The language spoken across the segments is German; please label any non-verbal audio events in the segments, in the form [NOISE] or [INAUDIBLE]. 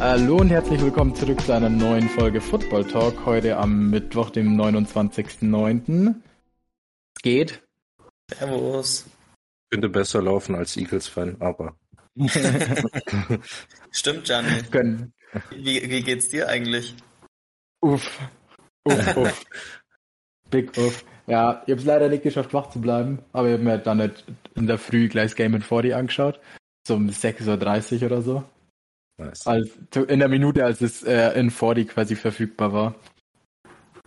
Hallo und herzlich willkommen zurück zu einer neuen Folge Football Talk. Heute am Mittwoch, dem 29.09. Es geht. Servus. Könnte besser laufen als Eagles-Fan, aber. [LAUGHS] Stimmt, Gianni. Können. Wie, wie geht's dir eigentlich? Uff. Uff, uff. [LAUGHS] Big Uff. Ja, ich habe es leider nicht geschafft, wach zu bleiben, aber ich habe mir dann nicht in der Früh gleich das Game in 40 angeschaut. So um 6.30 Uhr oder so. Nice. Als, in der Minute, als es äh, in 40 quasi verfügbar war.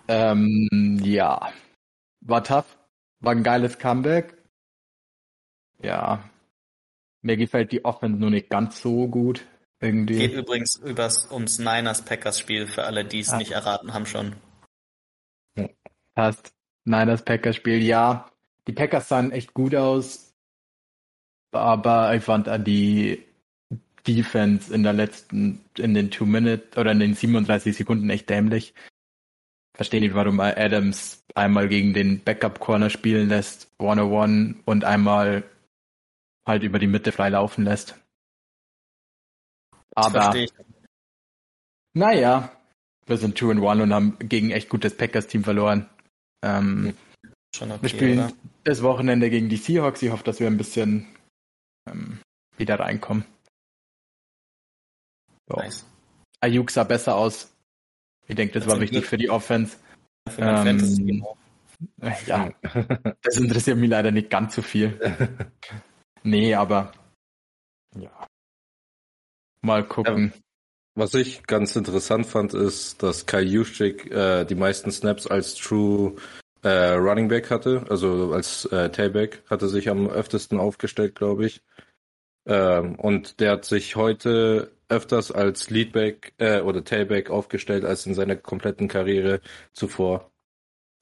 Ähm, ja. War tough. War ein geiles Comeback. Ja. Mir gefällt die Offense nur nicht ganz so gut. Irgendwie. Geht übrigens übers, ums Niners-Packers-Spiel für alle, die es ah. nicht erraten haben schon. Passt. Niners-Packers-Spiel, ja. Die Packers sahen echt gut aus. Aber ich fand die Defense in der letzten, in den Two Minutes oder in den 37 Sekunden echt dämlich. Verstehe nicht, warum Adams einmal gegen den Backup Corner spielen lässt, 101 und einmal halt über die Mitte frei laufen lässt. Aber, naja, wir sind 2 and 1 und haben gegen echt gutes Packers-Team verloren. Ähm, okay, wir spielen oder? das Wochenende gegen die Seahawks. Ich hoffe, dass wir ein bisschen ähm, wieder reinkommen. So. Nice. Ayuk sah besser aus. Ich denke, das, das war wichtig für die Offense. Für ähm, Fantasy, genau. [LAUGHS] Ja, das interessiert mich leider nicht ganz so viel. [LAUGHS] nee, aber. Mal gucken. Was ich ganz interessant fand, ist, dass Kai Juszczyk äh, die meisten Snaps als True äh, Running Back hatte, also als äh, Tailback hatte sich am öftesten aufgestellt, glaube ich. Ähm, und der hat sich heute öfters als Leadback äh, oder Tailback aufgestellt als in seiner kompletten Karriere zuvor.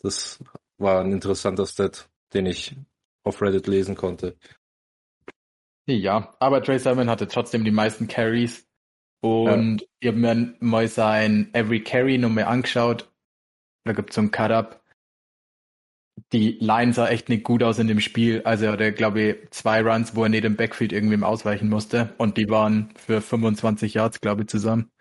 Das war ein interessanter Stat, den ich auf Reddit lesen konnte. Ja, aber Trey Simon hatte trotzdem die meisten Carries und ja. ich habe mir mal sein Every Carry nochmal angeschaut. Da gibt es so ein Cut-Up die Line sah echt nicht gut aus in dem Spiel. Also er hatte, glaube ich, zwei Runs, wo er nicht im Backfield irgendwem ausweichen musste. Und die waren für 25 Yards, glaube ich, zusammen.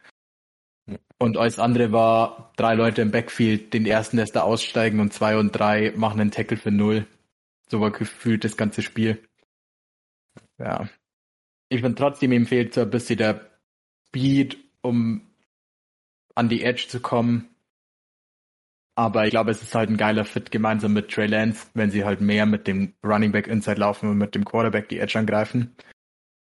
Und alles andere war drei Leute im Backfield, den ersten lässt er aussteigen und zwei und drei machen einen Tackle für null. So war gefühlt das ganze Spiel. Ja. Ich finde trotzdem, ihm fehlt so ein bisschen der Speed, um an die Edge zu kommen. Aber ich glaube, es ist halt ein geiler Fit gemeinsam mit Trey Lance, wenn sie halt mehr mit dem Running Back Inside laufen und mit dem Quarterback die Edge angreifen.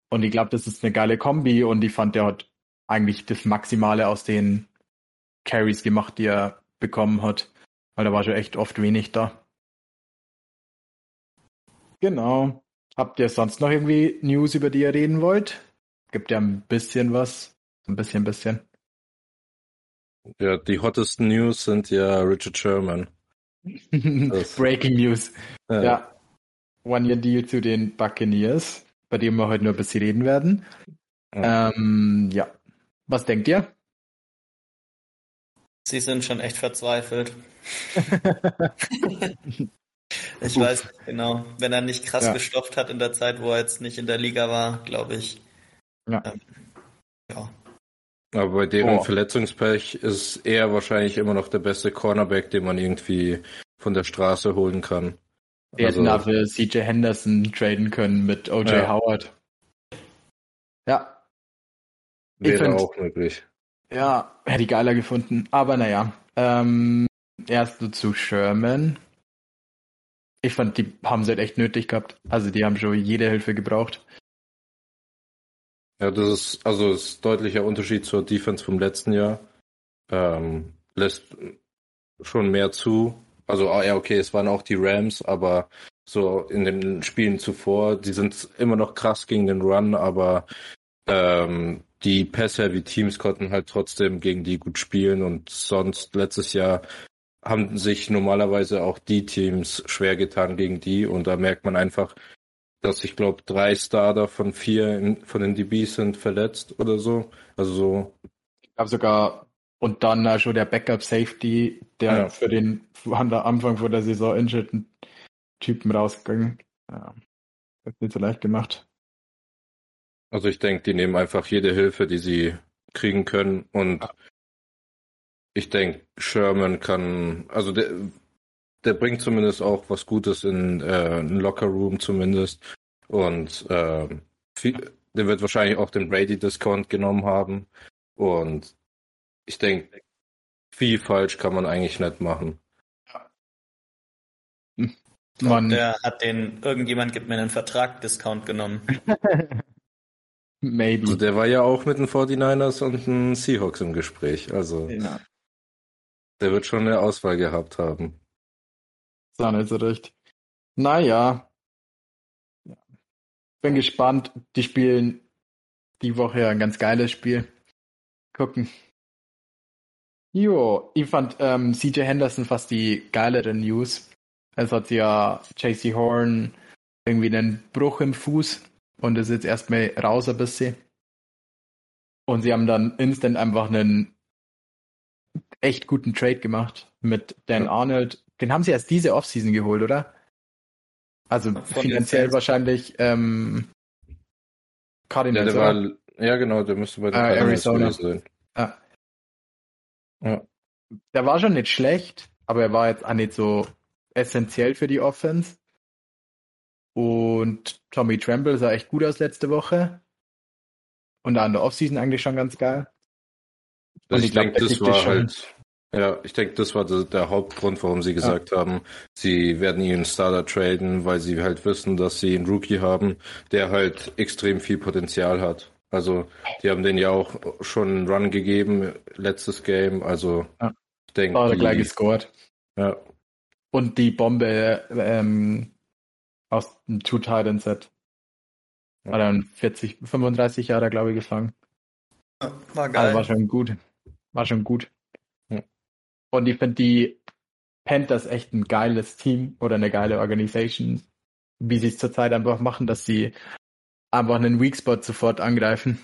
Und ich glaube, das ist eine geile Kombi und ich fand, der hat eigentlich das Maximale aus den Carries gemacht, die er bekommen hat. Weil da war schon echt oft wenig da. Genau. Habt ihr sonst noch irgendwie News, über die ihr reden wollt? Gibt ja ein bisschen was. Ein bisschen, bisschen. Ja, die hottesten News sind ja Richard Sherman. [LAUGHS] Breaking News. Ja. ja. One-Year-Deal zu den Buccaneers, bei dem wir heute nur ein bisschen reden werden. Ja. Ähm, ja. Was denkt ihr? Sie sind schon echt verzweifelt. [LAUGHS] [LAUGHS] ich weiß nicht genau. Wenn er nicht krass ja. gestopft hat in der Zeit, wo er jetzt nicht in der Liga war, glaube ich. Ja. Ähm, ja. Aber bei deren oh. Verletzungspech ist er wahrscheinlich immer noch der beste Cornerback, den man irgendwie von der Straße holen kann. Wir also, hätten dafür CJ Henderson traden können mit OJ ja. Howard. Ja. Wäre find, auch möglich. Ja, hätte ich geiler gefunden. Aber naja. Ähm, erst so zu Sherman. Ich fand, die haben sie halt echt nötig gehabt. Also die haben schon jede Hilfe gebraucht. Ja, das ist also das ist deutlicher Unterschied zur Defense vom letzten Jahr. Ähm, lässt schon mehr zu. Also ah, ja, okay, es waren auch die Rams, aber so in den Spielen zuvor, die sind immer noch krass gegen den Run, aber ähm, die Pass-Heavy-Teams konnten halt trotzdem gegen die gut spielen und sonst letztes Jahr haben sich normalerweise auch die Teams schwer getan gegen die und da merkt man einfach, dass ich glaube drei Starter von vier in, von den DBs sind verletzt oder so. Also so. Ich glaube sogar Und dann schon der Backup Safety, der ja. für den an der Anfang vor der Saison injurten Typen rausgegangen. Ja, hat nicht so leicht gemacht. Also ich denke, die nehmen einfach jede Hilfe, die sie kriegen können und ja. Ich denke, Sherman kann, also der, der bringt zumindest auch was Gutes in äh, einen Locker Room zumindest und äh, viel, der wird wahrscheinlich auch den Brady Discount genommen haben und ich denke, viel falsch kann man eigentlich nicht machen. Man, der hat den, irgendjemand gibt mir einen Vertrag-Discount genommen. [LAUGHS] Maybe. Also der war ja auch mit den 49ers und den Seahawks im Gespräch. Also ja. Der wird schon eine Auswahl gehabt haben. Ist auch nicht so recht. Naja. Bin gespannt. Die spielen die Woche ein ganz geiles Spiel. Gucken. Jo, ich fand ähm, CJ Henderson fast die geilere News. Es hat ja JC Horn irgendwie einen Bruch im Fuß und ist jetzt erstmal raus ein bisschen. Und sie haben dann instant einfach einen echt guten Trade gemacht mit Dan Arnold. Den haben sie erst diese Offseason geholt, oder? Also Von finanziell wahrscheinlich ähm, Cardinals, ja, der war, ja, genau, der müsste bei den äh, Arizona sein. Ja. ja. Der war schon nicht schlecht, aber er war jetzt auch nicht so essentiell für die Offense. Und Tommy Tremble sah echt gut aus letzte Woche. Und an der Offseason eigentlich schon ganz geil. Ich, ich denke, das war halt, ja, ich denke, das war der, Hauptgrund, warum sie gesagt ja. haben, sie werden ihren Starter traden, weil sie halt wissen, dass sie einen Rookie haben, der halt extrem viel Potenzial hat. Also, die haben den ja auch schon einen Run gegeben, letztes Game, also, ja. ich denke. War gleich gescored. Ja. Und die Bombe, ähm, aus dem Two Titan Set. War dann 40, 35 Jahre, glaube ich, gefangen. War geil. Also war schon gut. War schon gut. Und ich finde die Panthers echt ein geiles Team oder eine geile Organisation, wie sie es zurzeit einfach machen, dass sie einfach einen Weak Spot sofort angreifen.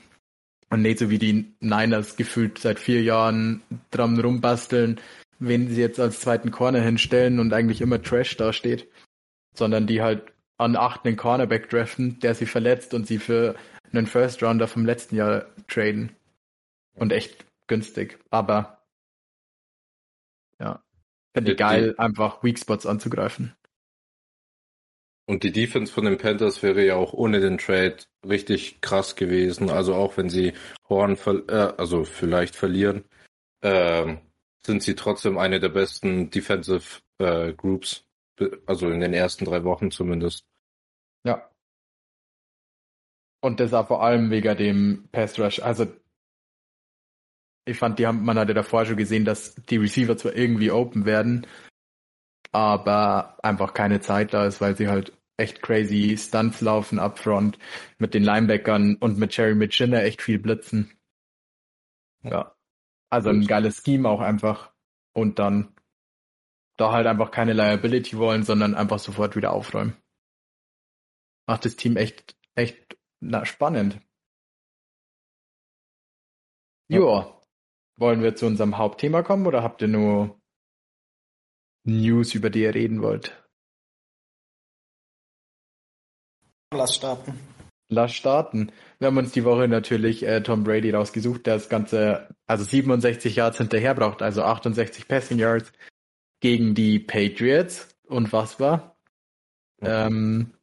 Und nicht so wie die Niners gefühlt seit vier Jahren dran rumbasteln, wen sie jetzt als zweiten Corner hinstellen und eigentlich immer Trash dasteht. Sondern die halt an acht einen Cornerback draften, der sie verletzt und sie für einen First Rounder vom letzten Jahr traden. Und echt günstig. Aber ja, finde ich geil, einfach Weak Spots anzugreifen. Und die Defense von den Panthers wäre ja auch ohne den Trade richtig krass gewesen. Also auch wenn sie Horn, äh, also vielleicht verlieren, äh, sind sie trotzdem eine der besten Defensive äh, Groups. Also in den ersten drei Wochen zumindest. Ja. Und das auch vor allem wegen dem Pass Rush. Also ich fand, die haben, man hatte davor schon gesehen, dass die Receiver zwar irgendwie open werden, aber einfach keine Zeit da ist, weil sie halt echt crazy Stunts laufen upfront mit den Linebackern und mit Jerry McChinner echt viel blitzen. Ja. Also ein geiles Scheme auch einfach. Und dann da halt einfach keine Liability wollen, sondern einfach sofort wieder aufräumen macht das Team echt, echt na, spannend. Ja. Joa. Wollen wir zu unserem Hauptthema kommen oder habt ihr nur News, über die ihr reden wollt? Lass starten. Lass starten. Wir haben uns die Woche natürlich äh, Tom Brady rausgesucht, der das Ganze, also 67 Yards hinterher braucht, also 68 Passing Yards gegen die Patriots. Und was war? Okay. Ähm,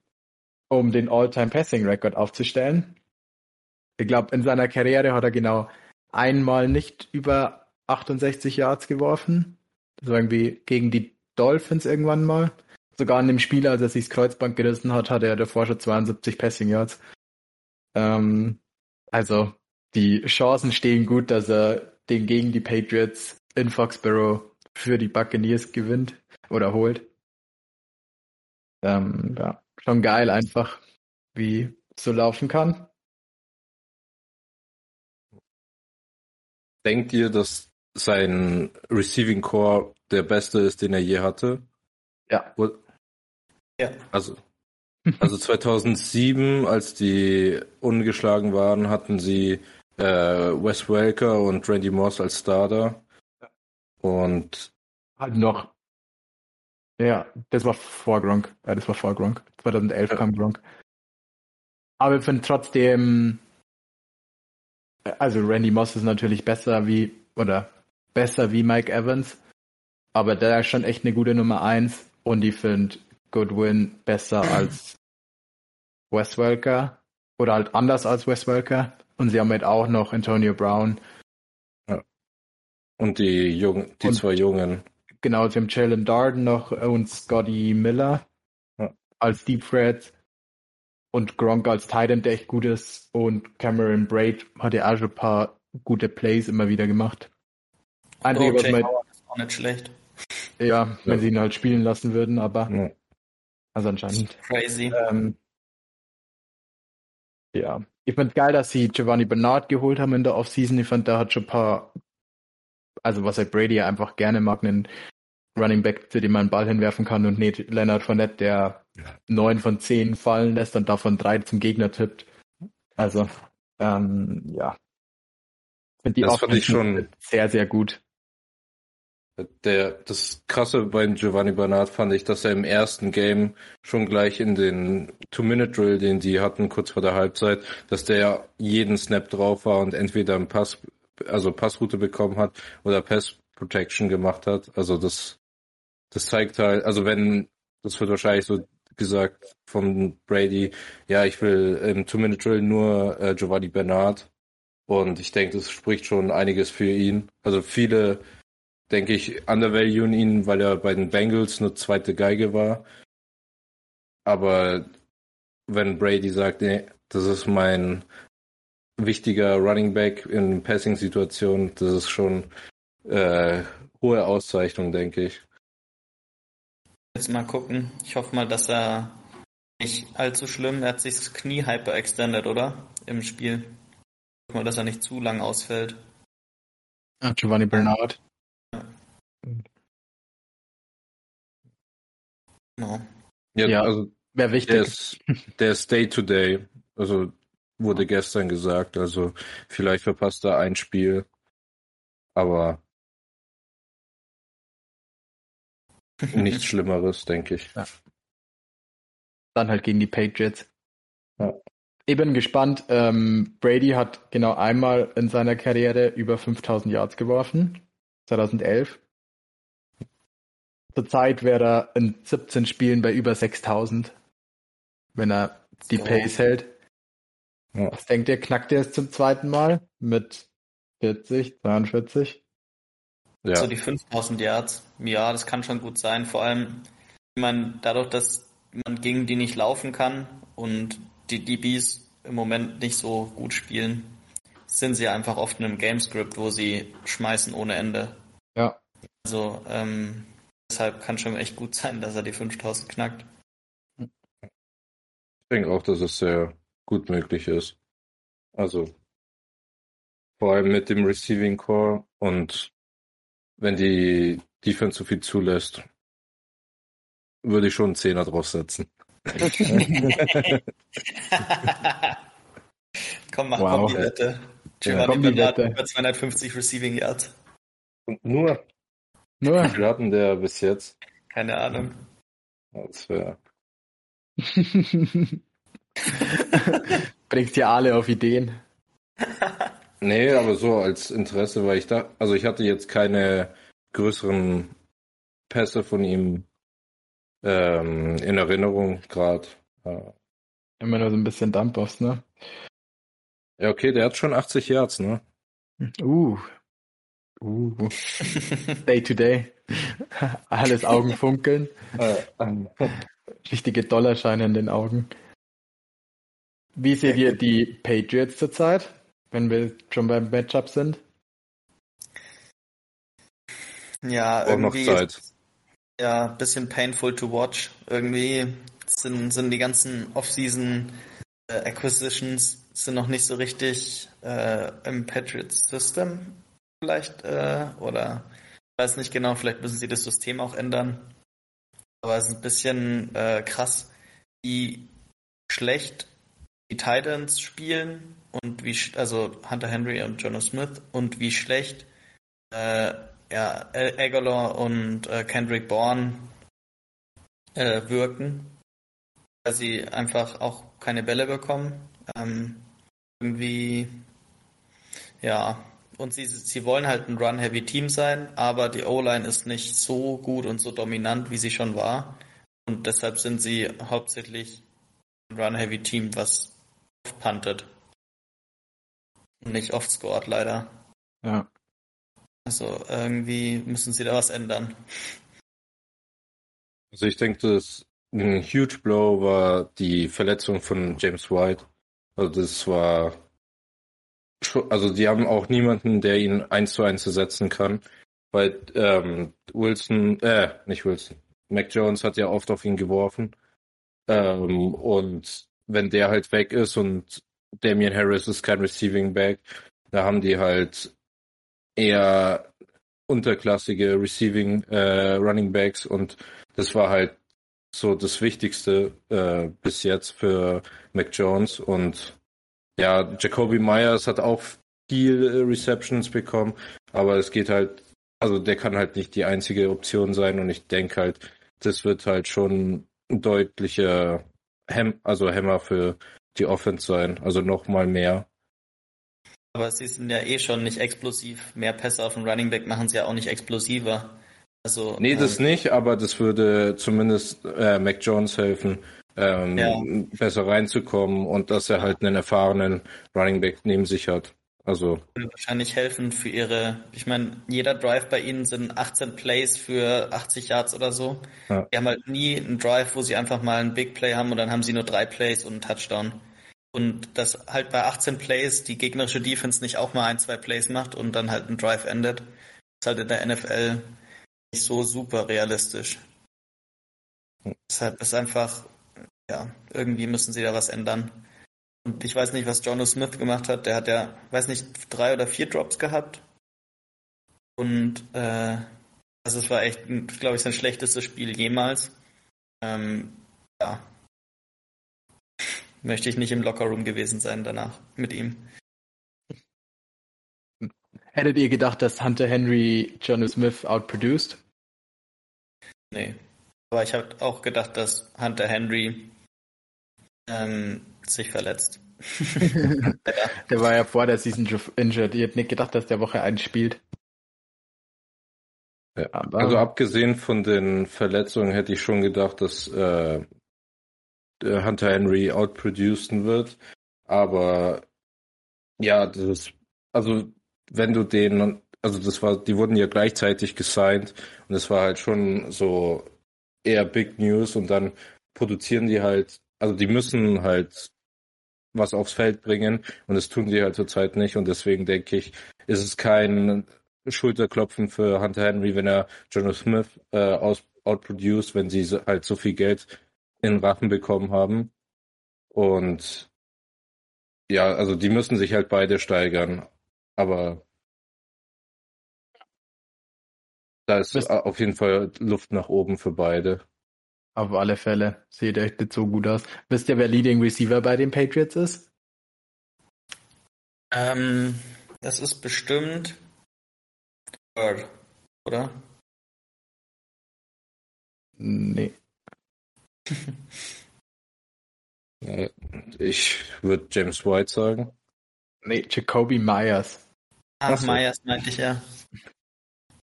um den All-Time-Passing-Record aufzustellen. Ich glaube, in seiner Karriere hat er genau einmal nicht über 68 Yards geworfen. Das war irgendwie gegen die Dolphins irgendwann mal. Sogar an dem Spiel, als er sich das Kreuzband gerissen hat, hatte er davor schon 72 Passing Yards. Ähm, also die Chancen stehen gut, dass er den gegen die Patriots in Foxborough für die Buccaneers gewinnt oder holt. Ähm, ja schon geil einfach, wie so laufen kann. Denkt ihr, dass sein Receiving Core der beste ist, den er je hatte? Ja. Ja. Also, also 2007, als die ungeschlagen waren, hatten sie äh, Wes Welker und Randy Moss als Starter. Und halt noch. Ja, das war vor Gronk. Ja, das war vor Gronk. 2011 ja. kam Gronk. Aber ich finde trotzdem, also Randy Moss ist natürlich besser wie, oder besser wie Mike Evans. Aber der ist schon echt eine gute Nummer eins. Und ich finde Goodwin besser als Wes Welker. Oder halt anders als Wes Welker. Und sie haben halt auch noch Antonio Brown. Ja. Und die Jungen, die und, zwei Jungen. Genau, sie haben Jalen Darden noch und Scotty Miller ja. als Deep Threads. Und Gronk als Titan, der echt gut ist. Und Cameron Braid hat ja auch schon ein paar gute Plays immer wieder gemacht. Einzige, oh, was man, ist auch nicht schlecht. Ja, wenn ja. sie ihn halt spielen lassen würden, aber ja. also anscheinend. Crazy. Ähm, ja. Ich fand geil, dass sie Giovanni Bernard geholt haben in der Offseason. Ich fand, der hat schon ein paar, also was halt Brady einfach gerne mag, einen Running Back, zu dem man einen Ball hinwerfen kann und nicht Leonard Fournette, der neun von zehn fallen lässt und davon drei zum Gegner tippt. Also, ähm, ja. Find die das fand ich schon sehr, sehr gut. Der, das Krasse bei Giovanni Bernard fand ich, dass er im ersten Game schon gleich in den Two-Minute-Drill, den die hatten kurz vor der Halbzeit, dass der jeden Snap drauf war und entweder einen Pass, also Passroute bekommen hat oder Pass Protection gemacht hat. Also das, das zeigt halt, also wenn, das wird wahrscheinlich so gesagt von Brady, ja, ich will im Two-Minute-Drill nur äh, Giovanni Bernard. Und ich denke, das spricht schon einiges für ihn. Also viele denke ich, undervaluen ihn, weil er bei den Bengals nur zweite Geige war. Aber wenn Brady sagt, nee, das ist mein wichtiger Running Back in Passing-Situationen, das ist schon äh, hohe Auszeichnung, denke ich. Jetzt mal gucken. Ich hoffe mal, dass er nicht allzu schlimm, er hat sich das Knie hyperextended, oder? Im Spiel. Ich hoffe mal, dass er nicht zu lang ausfällt. Ah, Giovanni Bernard. Genau. Ja, ja also wäre wichtig. Der ist, der ist Day to Day. Also wurde gestern gesagt. Also vielleicht verpasst er ein Spiel. Aber [LAUGHS] nichts Schlimmeres, denke ich. Ja. Dann halt gegen die Patriots. Ja. Ich bin gespannt. Ähm, Brady hat genau einmal in seiner Karriere über 5000 Yards geworfen. 2011. Zurzeit wäre er in 17 Spielen bei über 6000, wenn er die Pace hält. Ja. Was denkt ihr, knackt er es zum zweiten Mal mit 40, 42? Ja. So die 5000 Yards. Ja, das kann schon gut sein. Vor allem, ich meine, dadurch, dass man gegen die nicht laufen kann und die DBs im Moment nicht so gut spielen, sind sie einfach oft in einem Gamescript, wo sie schmeißen ohne Ende. Ja. Also, ähm, Deshalb kann schon echt gut sein, dass er die 5000 knackt. Ich denke auch, dass es sehr gut möglich ist. Also vor allem mit dem Receiving Core und wenn die Defense so viel zulässt, würde ich schon einen Zehner draufsetzen. [LAUGHS] Komm, mach wow. Kombi-Wette. Giovanni ja, Kombi über 250 Receiving Yards. Und nur nur. Wie viel hatten der bis jetzt? Keine Ahnung. Das wäre. [LAUGHS] Bringt ihr alle auf Ideen. [LAUGHS] nee, aber so als Interesse, weil ich da, also ich hatte jetzt keine größeren Pässe von ihm ähm, in Erinnerung gerade. Ja. Immer nur so ein bisschen Dump-Offs, ne? Ja, okay, der hat schon 80 Yards, ne? Uh, Uh. Day to day. [LAUGHS] Alles Augen funkeln. [LAUGHS] Richtige Dollarscheine in den Augen. Wie seht ihr die Patriots zurzeit, wenn wir schon beim Matchup sind? Ja, Auch irgendwie. Noch Zeit. Ja, bisschen painful to watch. Irgendwie sind, sind die ganzen Off-Season äh, Acquisitions sind noch nicht so richtig äh, im Patriots System vielleicht, äh, oder ich weiß nicht genau, vielleicht müssen sie das System auch ändern. Aber es ist ein bisschen äh, krass, wie schlecht die Titans spielen und wie, also Hunter Henry und Jonas Smith und wie schlecht äh, ja, Aguilar und äh, Kendrick Bourne äh, wirken, weil sie einfach auch keine Bälle bekommen. Ähm, irgendwie, ja, und sie, sie wollen halt ein Run-Heavy-Team sein, aber die O-Line ist nicht so gut und so dominant, wie sie schon war. Und deshalb sind sie hauptsächlich ein Run-Heavy-Team, was Und nicht oft scored, leider. Ja. Also irgendwie müssen sie da was ändern. Also ich denke, das ein huge Blow war die Verletzung von James White. Also das war also die haben auch niemanden, der ihn eins zu eins ersetzen kann. Weil ähm, Wilson, äh, nicht Wilson, Mac Jones hat ja oft auf ihn geworfen. Ähm, und wenn der halt weg ist und Damian Harris ist kein Receiving Back, da haben die halt eher unterklassige Receiving äh, Running Backs und das war halt so das Wichtigste äh, bis jetzt für Mac Jones und ja, Jacoby Myers hat auch viel äh, Receptions bekommen, aber es geht halt, also der kann halt nicht die einzige Option sein und ich denke halt, das wird halt schon deutlicher Hem also Hämmer für die Offense sein, also nochmal mehr. Aber sie sind ja eh schon nicht explosiv. Mehr Pässe auf den Running Back machen sie ja auch nicht explosiver. Also, nee, das äh, nicht, aber das würde zumindest äh, Mac Jones helfen, ähm, ja. besser reinzukommen und dass er halt einen erfahrenen Running Back neben sich hat. Also würde wahrscheinlich helfen für ihre. Ich meine, jeder Drive bei ihnen sind 18 Plays für 80 Yards oder so. Ja. Die haben halt nie einen Drive, wo sie einfach mal einen Big Play haben und dann haben sie nur drei Plays und einen Touchdown. Und dass halt bei 18 Plays die gegnerische Defense nicht auch mal ein, zwei Plays macht und dann halt ein Drive endet, ist halt in der NFL nicht so super realistisch. Deshalb ist einfach, ja, irgendwie müssen sie da was ändern. Und ich weiß nicht, was Jono Smith gemacht hat. Der hat ja, weiß nicht, drei oder vier Drops gehabt. Und äh, also es war echt, glaube ich, sein schlechtestes Spiel jemals. Ähm, ja, möchte ich nicht im Lockerroom gewesen sein danach mit ihm. Hättet ihr gedacht, dass Hunter Henry Johnny Smith outproduced? Nee. Aber ich habe auch gedacht, dass Hunter Henry ähm, sich verletzt. [LAUGHS] der war ja vor der Season injured. Ihr hättet nicht gedacht, dass der Woche einen spielt. Ja, also abgesehen von den Verletzungen hätte ich schon gedacht, dass äh, Hunter Henry outproducen wird. Aber ja, das ist, also wenn du den, also das war, die wurden ja gleichzeitig gesigned und es war halt schon so eher Big News und dann produzieren die halt, also die müssen halt was aufs Feld bringen und das tun die halt zurzeit nicht und deswegen denke ich, ist es kein Schulterklopfen für Hunter Henry, wenn er Jonathan Smith äh, aus, outproduced, wenn sie halt so viel Geld in Rachen bekommen haben. Und ja, also die müssen sich halt beide steigern. Aber da ist auf jeden Fall Luft nach oben für beide. Auf alle Fälle. Sieht echt nicht so gut aus. Wisst ihr, wer Leading Receiver bei den Patriots ist? Ähm, das ist bestimmt Bird, oder? Nee. [LAUGHS] ich würde James White sagen. Nee, Jacoby Myers. Ach, so. Myers meinte ich ja.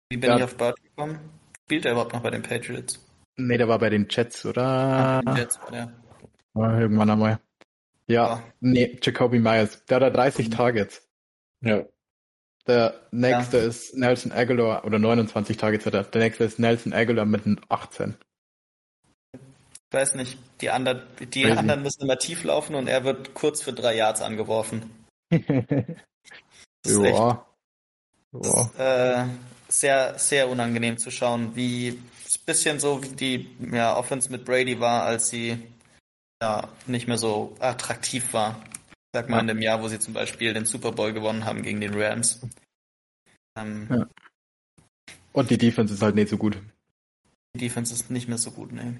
Wie bin ja. ich auf Bart gekommen? Spielt er überhaupt noch bei den Patriots? Nee, der war bei den Jets, oder? Ach, Jets, ja. War irgendwann einmal. Ja, oh. nee, Jacoby Myers. Der hat 30 mhm. Targets. Ja. Der nächste ja. ist Nelson Aguilar, oder 29 Targets hat er. Der nächste ist Nelson Aguilar mit 18 ich weiß nicht, die anderen, die anderen müssen immer tief laufen und er wird kurz für drei Yards angeworfen. [LAUGHS] das ist ja. Das ist, äh, sehr, sehr unangenehm zu schauen, wie bisschen so wie die ja, Offense mit Brady war, als sie ja nicht mehr so attraktiv war. Sag mal ja. in dem Jahr, wo sie zum Beispiel den Super Bowl gewonnen haben gegen den Rams. Ähm, ja. Und die Defense ist halt nicht so gut. Die Defense ist nicht mehr so gut, ne.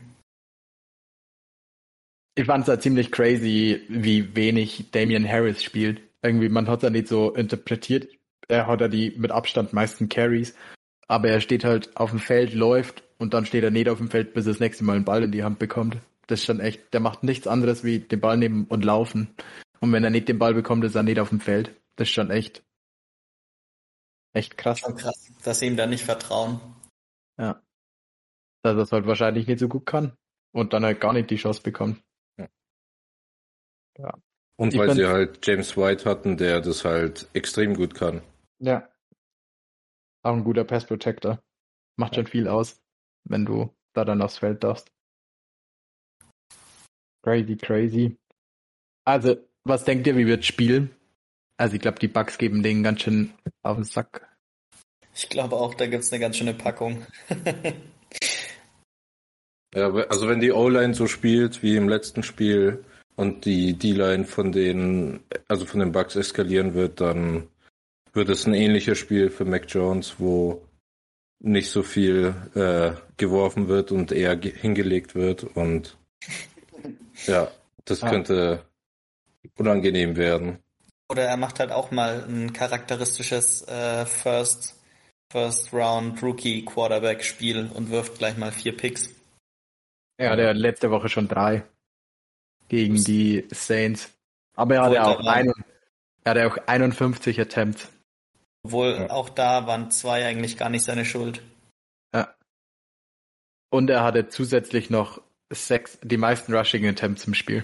Ich fand es halt ziemlich crazy, wie wenig Damian Harris spielt. Irgendwie, man hat es ja nicht so interpretiert. Er hat ja die mit Abstand meisten Carries. Aber er steht halt auf dem Feld, läuft und dann steht er nicht auf dem Feld, bis er das nächste Mal einen Ball in die Hand bekommt. Das ist schon echt, der macht nichts anderes wie den Ball nehmen und laufen. Und wenn er nicht den Ball bekommt, ist er nicht auf dem Feld. Das ist schon echt, echt krass. Schon krass, dass sie ihm da nicht vertrauen. Ja. Dass er es halt wahrscheinlich nicht so gut kann und dann halt gar nicht die Chance bekommt. Ja. ja. Und ich weil sie halt James White hatten, der das halt extrem gut kann. Ja. Auch ein guter Pass Protector. Macht schon viel aus, wenn du da dann aufs Feld darfst. Crazy, crazy. Also, was denkt ihr, wie wird spielen? Also ich glaube, die Bugs geben denen ganz schön auf den Sack. Ich glaube auch, da gibt es eine ganz schöne Packung. [LAUGHS] ja, also wenn die O-Line so spielt wie im letzten Spiel und die D-Line von den, also von den Bugs eskalieren wird, dann wird es ein ähnliches Spiel für Mac Jones, wo nicht so viel äh, geworfen wird und eher hingelegt wird und [LAUGHS] ja, das ah. könnte unangenehm werden. Oder er macht halt auch mal ein charakteristisches äh, First First Round Rookie Quarterback Spiel und wirft gleich mal vier Picks. Ja, der hat letzte Woche schon drei gegen die Saints. Aber er hatte auch, ein, er hatte auch 51 Attempts. Obwohl ja. auch da waren zwei eigentlich gar nicht seine Schuld. Ja. Und er hatte zusätzlich noch sechs, die meisten Rushing Attempts im Spiel.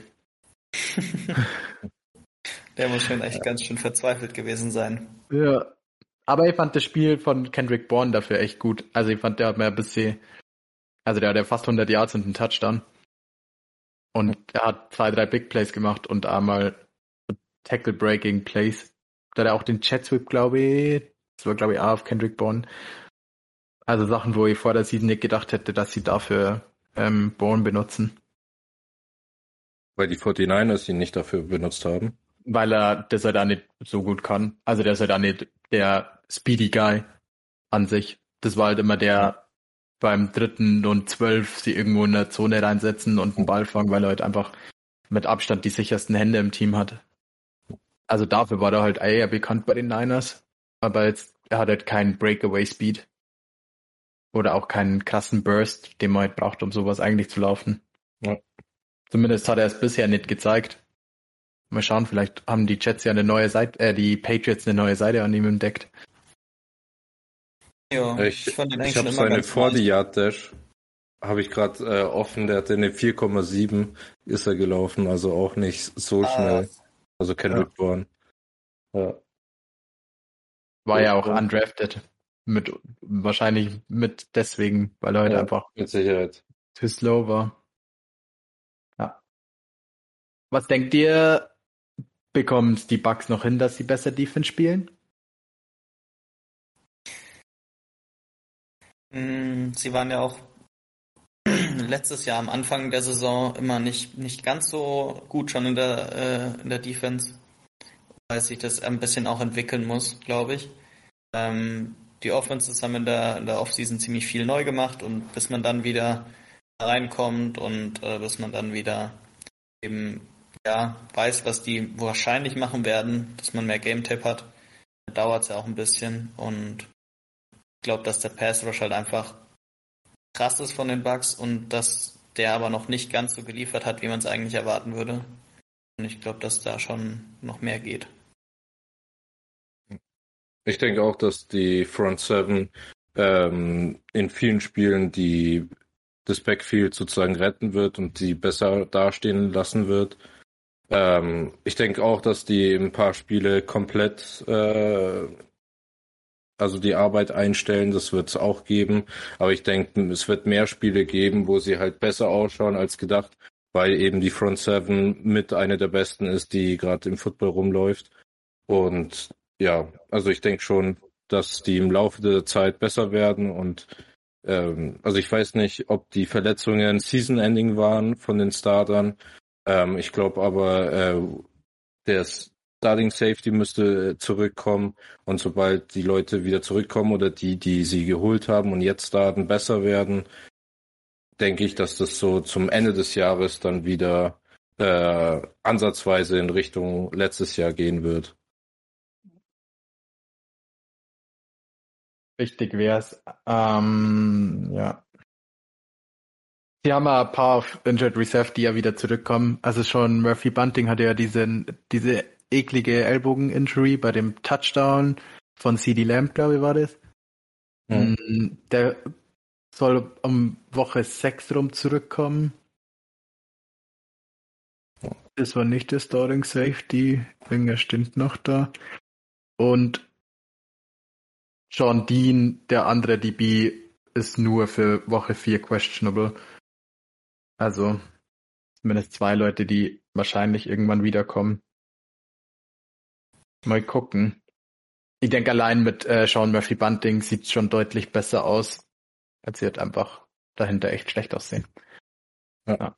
[LAUGHS] Der muss schon echt ja. ganz schön verzweifelt gewesen sein. Ja. Aber ich fand das Spiel von Kendrick Bourne dafür echt gut. Also ich fand, der hat mir ein bisschen, also der hat ja fast 100 Yards und einen Touchdown. Und er hat zwei, drei Big Plays gemacht und einmal Tackle Breaking Plays. Da hat er auch den Chat Sweep, glaube ich. Das war, glaube ich, auch auf Kendrick Bourne. Also Sachen, wo ich vor der Season nicht gedacht hätte, dass sie dafür ähm, Bourne benutzen. Weil die 49ers ihn nicht dafür benutzt haben? Weil er das halt auch nicht so gut kann. Also der ist halt auch nicht der Speedy Guy an sich. Das war halt immer der beim dritten und zwölf sie irgendwo in der Zone reinsetzen und einen Ball fangen, weil er halt einfach mit Abstand die sichersten Hände im Team hat. Also dafür war er halt eher bekannt bei den Niners. Aber jetzt, er hat halt keinen Breakaway Speed. Oder auch keinen krassen Burst, den man halt braucht, um sowas eigentlich zu laufen. Ja. Zumindest hat er es bisher nicht gezeigt. Mal schauen, vielleicht haben die Jets ja eine neue Seite, äh, die Patriots eine neue Seite an ihm entdeckt. Ja, ich, ich, ich habe seine 40 Yard Dash habe ich gerade äh, offen, der hatte eine 4,7 ist er gelaufen, also auch nicht so ah, schnell. Also Kendrick ja. Bourne. Ja. War ja auch undrafted. Mit, wahrscheinlich mit deswegen, weil er halt ja, einfach mit Sicherheit zu slow war. Was denkt ihr, bekommen die Bugs noch hin, dass sie besser Defense spielen? Mm, sie waren ja auch letztes Jahr am Anfang der Saison immer nicht, nicht ganz so gut schon in der, äh, in der Defense, weil sich das ein bisschen auch entwickeln muss, glaube ich. Ähm, die Offenses haben in der, in der Offseason ziemlich viel neu gemacht und bis man dann wieder reinkommt und äh, bis man dann wieder eben ja, weiß, was die wahrscheinlich machen werden, dass man mehr Game Tape hat, dauert es ja auch ein bisschen und ich glaube, dass der Pass Rush halt einfach krass ist von den Bugs und dass der aber noch nicht ganz so geliefert hat, wie man es eigentlich erwarten würde. Und ich glaube, dass da schon noch mehr geht. Ich denke auch, dass die Front Seven ähm, in vielen Spielen die das Backfield sozusagen retten wird und die besser dastehen lassen wird. Ähm, ich denke auch, dass die ein paar Spiele komplett, äh, also die Arbeit einstellen, das wird es auch geben. Aber ich denke, es wird mehr Spiele geben, wo sie halt besser ausschauen als gedacht, weil eben die Front Seven mit einer der besten ist, die gerade im Football rumläuft. Und ja, also ich denke schon, dass die im Laufe der Zeit besser werden und ähm, also ich weiß nicht, ob die Verletzungen Season-Ending waren von den Startern ähm, ich glaube aber, äh, der Starting Safety müsste zurückkommen und sobald die Leute wieder zurückkommen oder die, die sie geholt haben und jetzt starten, besser werden, denke ich, dass das so zum Ende des Jahres dann wieder äh, ansatzweise in Richtung letztes Jahr gehen wird. Wichtig wäre es. Ähm, ja. Sie haben ja ein paar auf Injured Reserve, die ja wieder zurückkommen. Also schon Murphy Bunting hatte ja diesen, diese eklige Ellbogen-Injury bei dem Touchdown von CD Lamb, glaube ich, war das. Mhm. Der soll um Woche 6 rum zurückkommen. Das war nicht der Starting Safety. Irgendwer stimmt noch da. Und John Dean, der andere DB, ist nur für Woche 4 questionable. Also zumindest zwei Leute, die wahrscheinlich irgendwann wiederkommen. Mal gucken. Ich denke, allein mit äh, Sean Murphy Bunting sieht es schon deutlich besser aus. Als wird einfach dahinter echt schlecht aussehen. Ja. ja.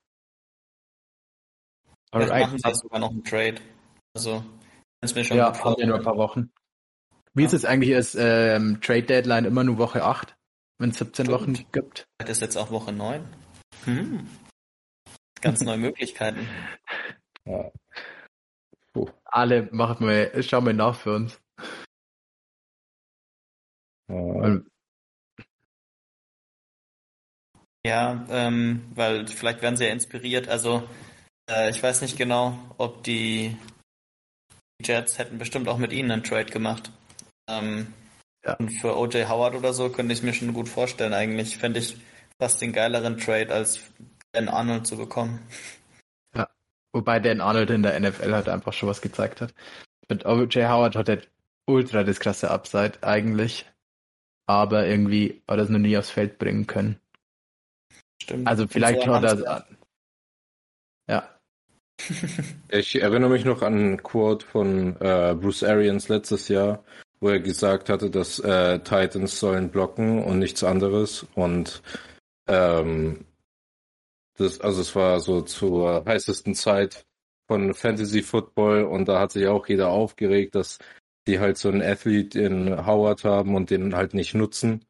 Vielleicht Alright. machen sie jetzt sogar noch einen Trade. Also, wenn es mir schon ja, haben wir nur ein paar Wochen. Wie ja. ist es eigentlich? Ist ähm, Trade Deadline immer nur Woche 8, wenn es 17 Stimmt. Wochen gibt? Das ist jetzt auch Woche 9. Hm. Ganz neue Möglichkeiten. Ja. Alle machen wir, schauen wir nach für uns. Ja, ähm, weil vielleicht werden sie ja inspiriert. Also äh, ich weiß nicht genau, ob die Jets hätten bestimmt auch mit ihnen einen Trade gemacht. Ähm, ja. Und für OJ Howard oder so könnte ich mir schon gut vorstellen. Eigentlich fände ich fast den geileren Trade als Dan Arnold zu bekommen. Wobei Dan Arnold in der NFL halt einfach schon was gezeigt hat. Mit OJ Howard hat er ultra das krasse Upside eigentlich aber irgendwie hat er es noch nie aufs Feld bringen können. Stimmt. Also vielleicht hat er Ja. [LAUGHS] ich erinnere mich noch an einen Quote von äh, Bruce Arians letztes Jahr, wo er gesagt hatte, dass äh, Titans sollen blocken und nichts anderes. Und ähm, das, also es war so zur heißesten Zeit von Fantasy Football und da hat sich auch jeder aufgeregt, dass die halt so einen Athlete in Howard haben und den halt nicht nutzen.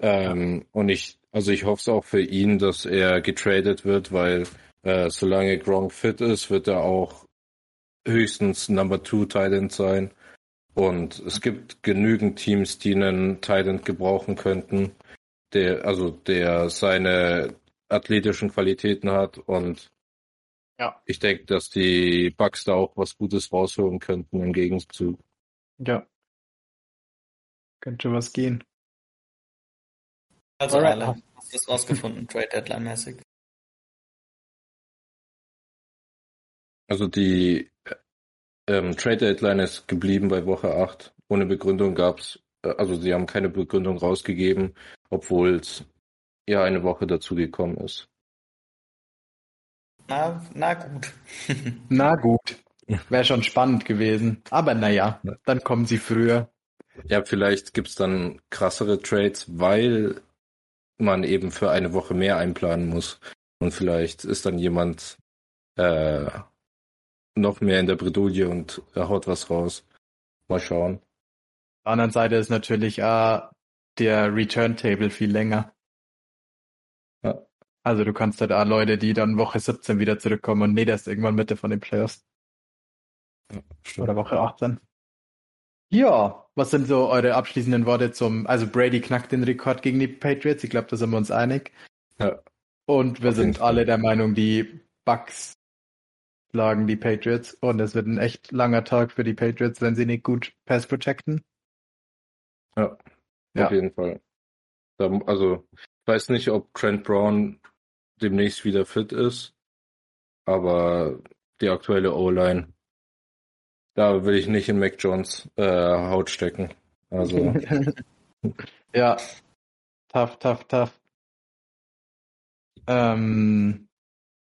Ähm, und ich, also ich hoffe es auch für ihn, dass er getradet wird, weil äh, solange Gronk fit ist, wird er auch höchstens Number Two Titan sein. Und es gibt genügend Teams, die einen Titan gebrauchen könnten, der, also der seine athletischen Qualitäten hat und ja. ich denke, dass die Bugs da auch was Gutes rausholen könnten im Gegenzug. Ja. Könnte was gehen. Also Alright. alle. Hast du es rausgefunden, [LAUGHS] Trade Deadline mäßig? Also die ähm, Trade Deadline ist geblieben bei Woche 8. Ohne Begründung gab's, äh, also sie haben keine Begründung rausgegeben, obwohl es ja eine Woche dazugekommen ist. Na, na gut. [LAUGHS] na gut. Wäre schon spannend gewesen. Aber naja, dann kommen sie früher. Ja, vielleicht gibt's dann krassere Trades, weil man eben für eine Woche mehr einplanen muss. Und vielleicht ist dann jemand äh, noch mehr in der Bredouille und er haut was raus. Mal schauen. Auf der anderen Seite ist natürlich äh, der Return Table viel länger. Ja. Also du kannst halt auch Leute, die dann Woche 17 wieder zurückkommen und nee, das ist irgendwann Mitte von den Playoffs. Ja, Oder Woche 18. Ja, was sind so eure abschließenden Worte zum, also Brady knackt den Rekord gegen die Patriots, ich glaube, da sind wir uns einig. Ja. Und wir sind alle der Meinung, die Bucks schlagen die Patriots und es wird ein echt langer Tag für die Patriots, wenn sie nicht gut Pass protecten. Ja, ja. auf jeden Fall. Also, ich weiß nicht, ob Trent Brown demnächst wieder fit ist, aber die aktuelle O-Line da will ich nicht in Mac Jones äh, Haut stecken. Also. [LAUGHS] ja. Tough, tough, tough. Ähm,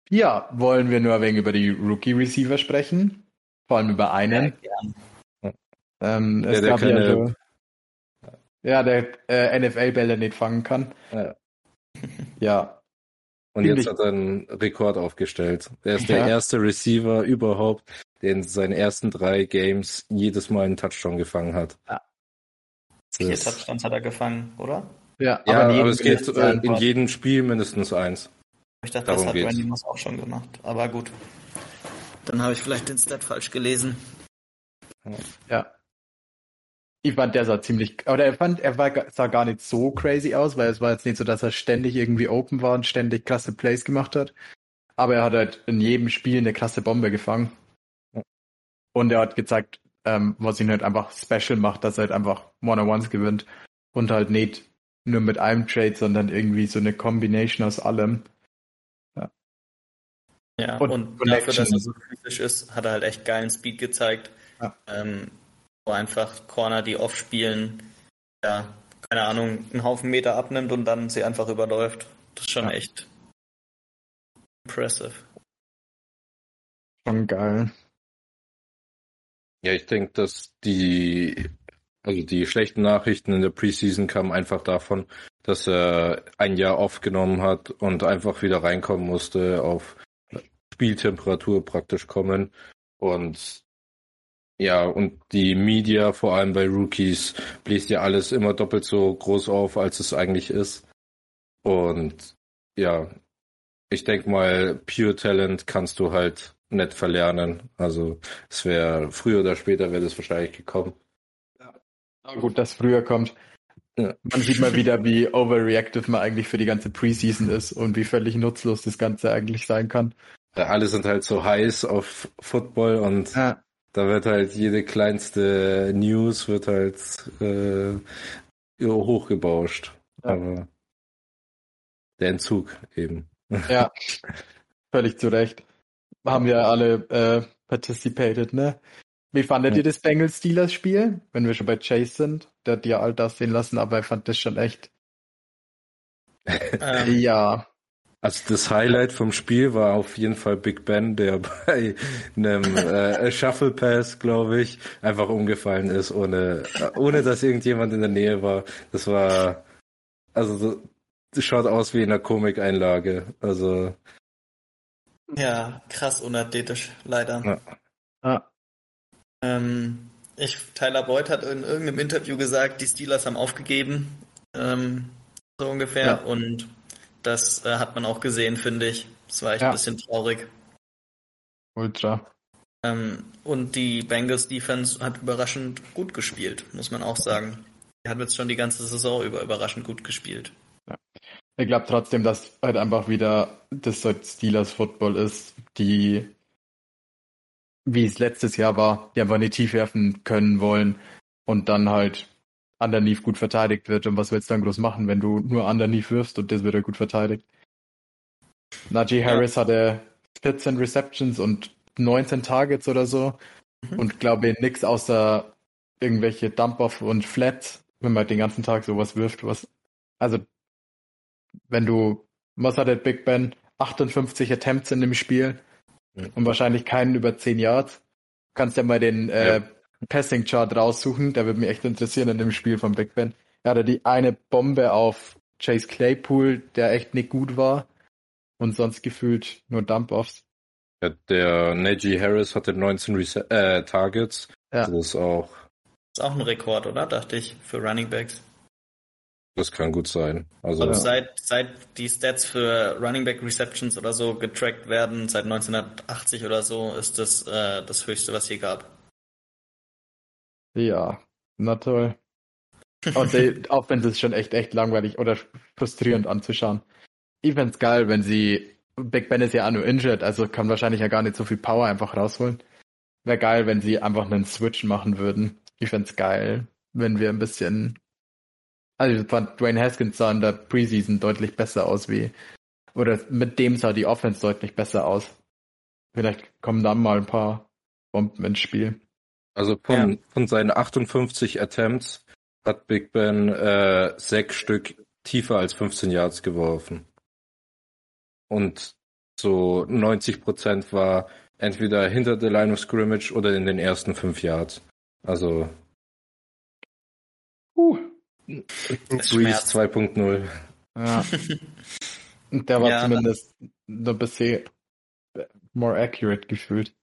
ja, wollen wir nur ein wenig über die Rookie-Receiver sprechen? Vor allem über einen. Ja, ähm, es der, gab der ja, so, ja, der äh, NFL-Bälle nicht fangen kann. Ja. ja. Und jetzt hat er einen Rekord aufgestellt. Er ist ja. der erste Receiver überhaupt, der in seinen ersten drei Games jedes Mal einen Touchdown gefangen hat. Ja. Vier Touchdowns hat er gefangen, oder? Ja, ja aber, aber es geht äh, in jedem Spiel mindestens eins. Ich dachte, Darum das hat geht's. Randy Moss auch schon gemacht. Aber gut. Dann habe ich vielleicht den Stat falsch gelesen. Ja. Ich fand, der sah ziemlich, oder er fand, er war, sah gar nicht so crazy aus, weil es war jetzt nicht so, dass er ständig irgendwie open war und ständig krasse Plays gemacht hat. Aber er hat halt in jedem Spiel eine krasse Bombe gefangen. Und er hat gezeigt, ähm, was ihn halt einfach special macht, dass er halt einfach One-on-Ones gewinnt. Und halt nicht nur mit einem Trade, sondern irgendwie so eine Combination aus allem. Ja, ja und, und dafür, dass er so physisch ist, hat er halt echt geilen Speed gezeigt. Ja. Ähm, einfach Corner, die off spielen, ja, keine Ahnung, einen Haufen Meter abnimmt und dann sie einfach überläuft. Das ist schon ja. echt impressive. Schon geil. Ja, ich denke, dass die, also die schlechten Nachrichten in der Preseason kamen einfach davon, dass er ein Jahr aufgenommen hat und einfach wieder reinkommen musste, auf Spieltemperatur praktisch kommen. Und ja, und die Media, vor allem bei Rookies, bläst ja alles immer doppelt so groß auf, als es eigentlich ist. Und ja, ich denke mal, Pure Talent kannst du halt nicht verlernen. Also es wäre früher oder später wäre das wahrscheinlich gekommen. Ja. Aber gut, dass früher kommt. Ja. Man sieht mal wieder, wie overreactive man eigentlich für die ganze Preseason ist und wie völlig nutzlos das Ganze eigentlich sein kann. Ja, alle sind halt so heiß auf Football und ja. Da wird halt jede kleinste News wird halt äh, hochgebauscht. Ja. Aber der Entzug eben. Ja, [LAUGHS] völlig zu Recht. Haben ja alle äh, participated, ne? Wie fandet ja. ihr das Bengals-Steelers-Spiel? Wenn wir schon bei Chase sind. Der hat ja all das sehen lassen, aber ich fand das schon echt. Ähm, ja. Also das Highlight vom Spiel war auf jeden Fall Big Ben, der [LAUGHS] bei einem äh, Shuffle Pass, glaube ich, einfach umgefallen ist, ohne, ohne dass irgendjemand in der Nähe war. Das war, also das schaut aus wie in einer Komikeinlage. Also ja, krass unathletisch, leider. Ja. Ah. Ähm, ich, Tyler Boyd hat in irgendeinem Interview gesagt, die Steelers haben aufgegeben, ähm, so ungefähr, ja. und das äh, hat man auch gesehen, finde ich. Das war echt ja. ein bisschen traurig. Ultra. Ähm, und die Bengals Defense hat überraschend gut gespielt, muss man auch sagen. Die hat jetzt schon die ganze Saison über überraschend gut gespielt. Ja. Ich glaube trotzdem, dass halt einfach wieder das halt Steelers Football ist, die wie es letztes Jahr war, die einfach nicht tief werfen können wollen und dann halt underneath gut verteidigt wird. Und was willst du dann groß machen, wenn du nur underneath wirfst und das wird er gut verteidigt? Najee Harris ja. hatte 14 Receptions und 19 Targets oder so. Mhm. Und glaube nichts außer irgendwelche Dump-Off und Flats, wenn man den ganzen Tag sowas wirft. Was, also, wenn du, was hat der Big Ben? 58 Attempts in dem Spiel mhm. und wahrscheinlich keinen über 10 Yards. Du kannst ja mal den äh, ja. Passing Chart raussuchen. Der würde mich echt interessieren in dem Spiel von Big Ben. Er hatte die eine Bombe auf Chase Claypool, der echt nicht gut war. Und sonst gefühlt nur Dump-Offs. Ja, der Najee Harris hatte 19 Rese äh, Targets. Ja. Das ist auch. Das ist auch ein Rekord, oder? Dachte ich, für Running Backs. Das kann gut sein. Also, also seit, seit die Stats für Running Back Receptions oder so getrackt werden, seit 1980 oder so, ist das äh, das höchste, was je gab. Ja, na toll. Und die Offense ist schon echt, echt langweilig oder frustrierend anzuschauen. Ich fände geil, wenn sie, Big Ben ist ja auch nur injured, also kann wahrscheinlich ja gar nicht so viel Power einfach rausholen. Wäre geil, wenn sie einfach einen Switch machen würden. Ich fände geil, wenn wir ein bisschen, also ich fand Dwayne Haskins sah in der Preseason deutlich besser aus wie, oder mit dem sah die Offense deutlich besser aus. Vielleicht kommen dann mal ein paar Bomben ins Spiel. Also von, ja. von seinen 58 Attempts hat Big Ben äh, sechs Stück tiefer als 15 Yards geworfen. Und so 90 Prozent war entweder hinter der Line of Scrimmage oder in den ersten fünf Yards. Also uh, Breeze 2.0. Ja. Der war ja, zumindest ein bisschen more accurate gefühlt.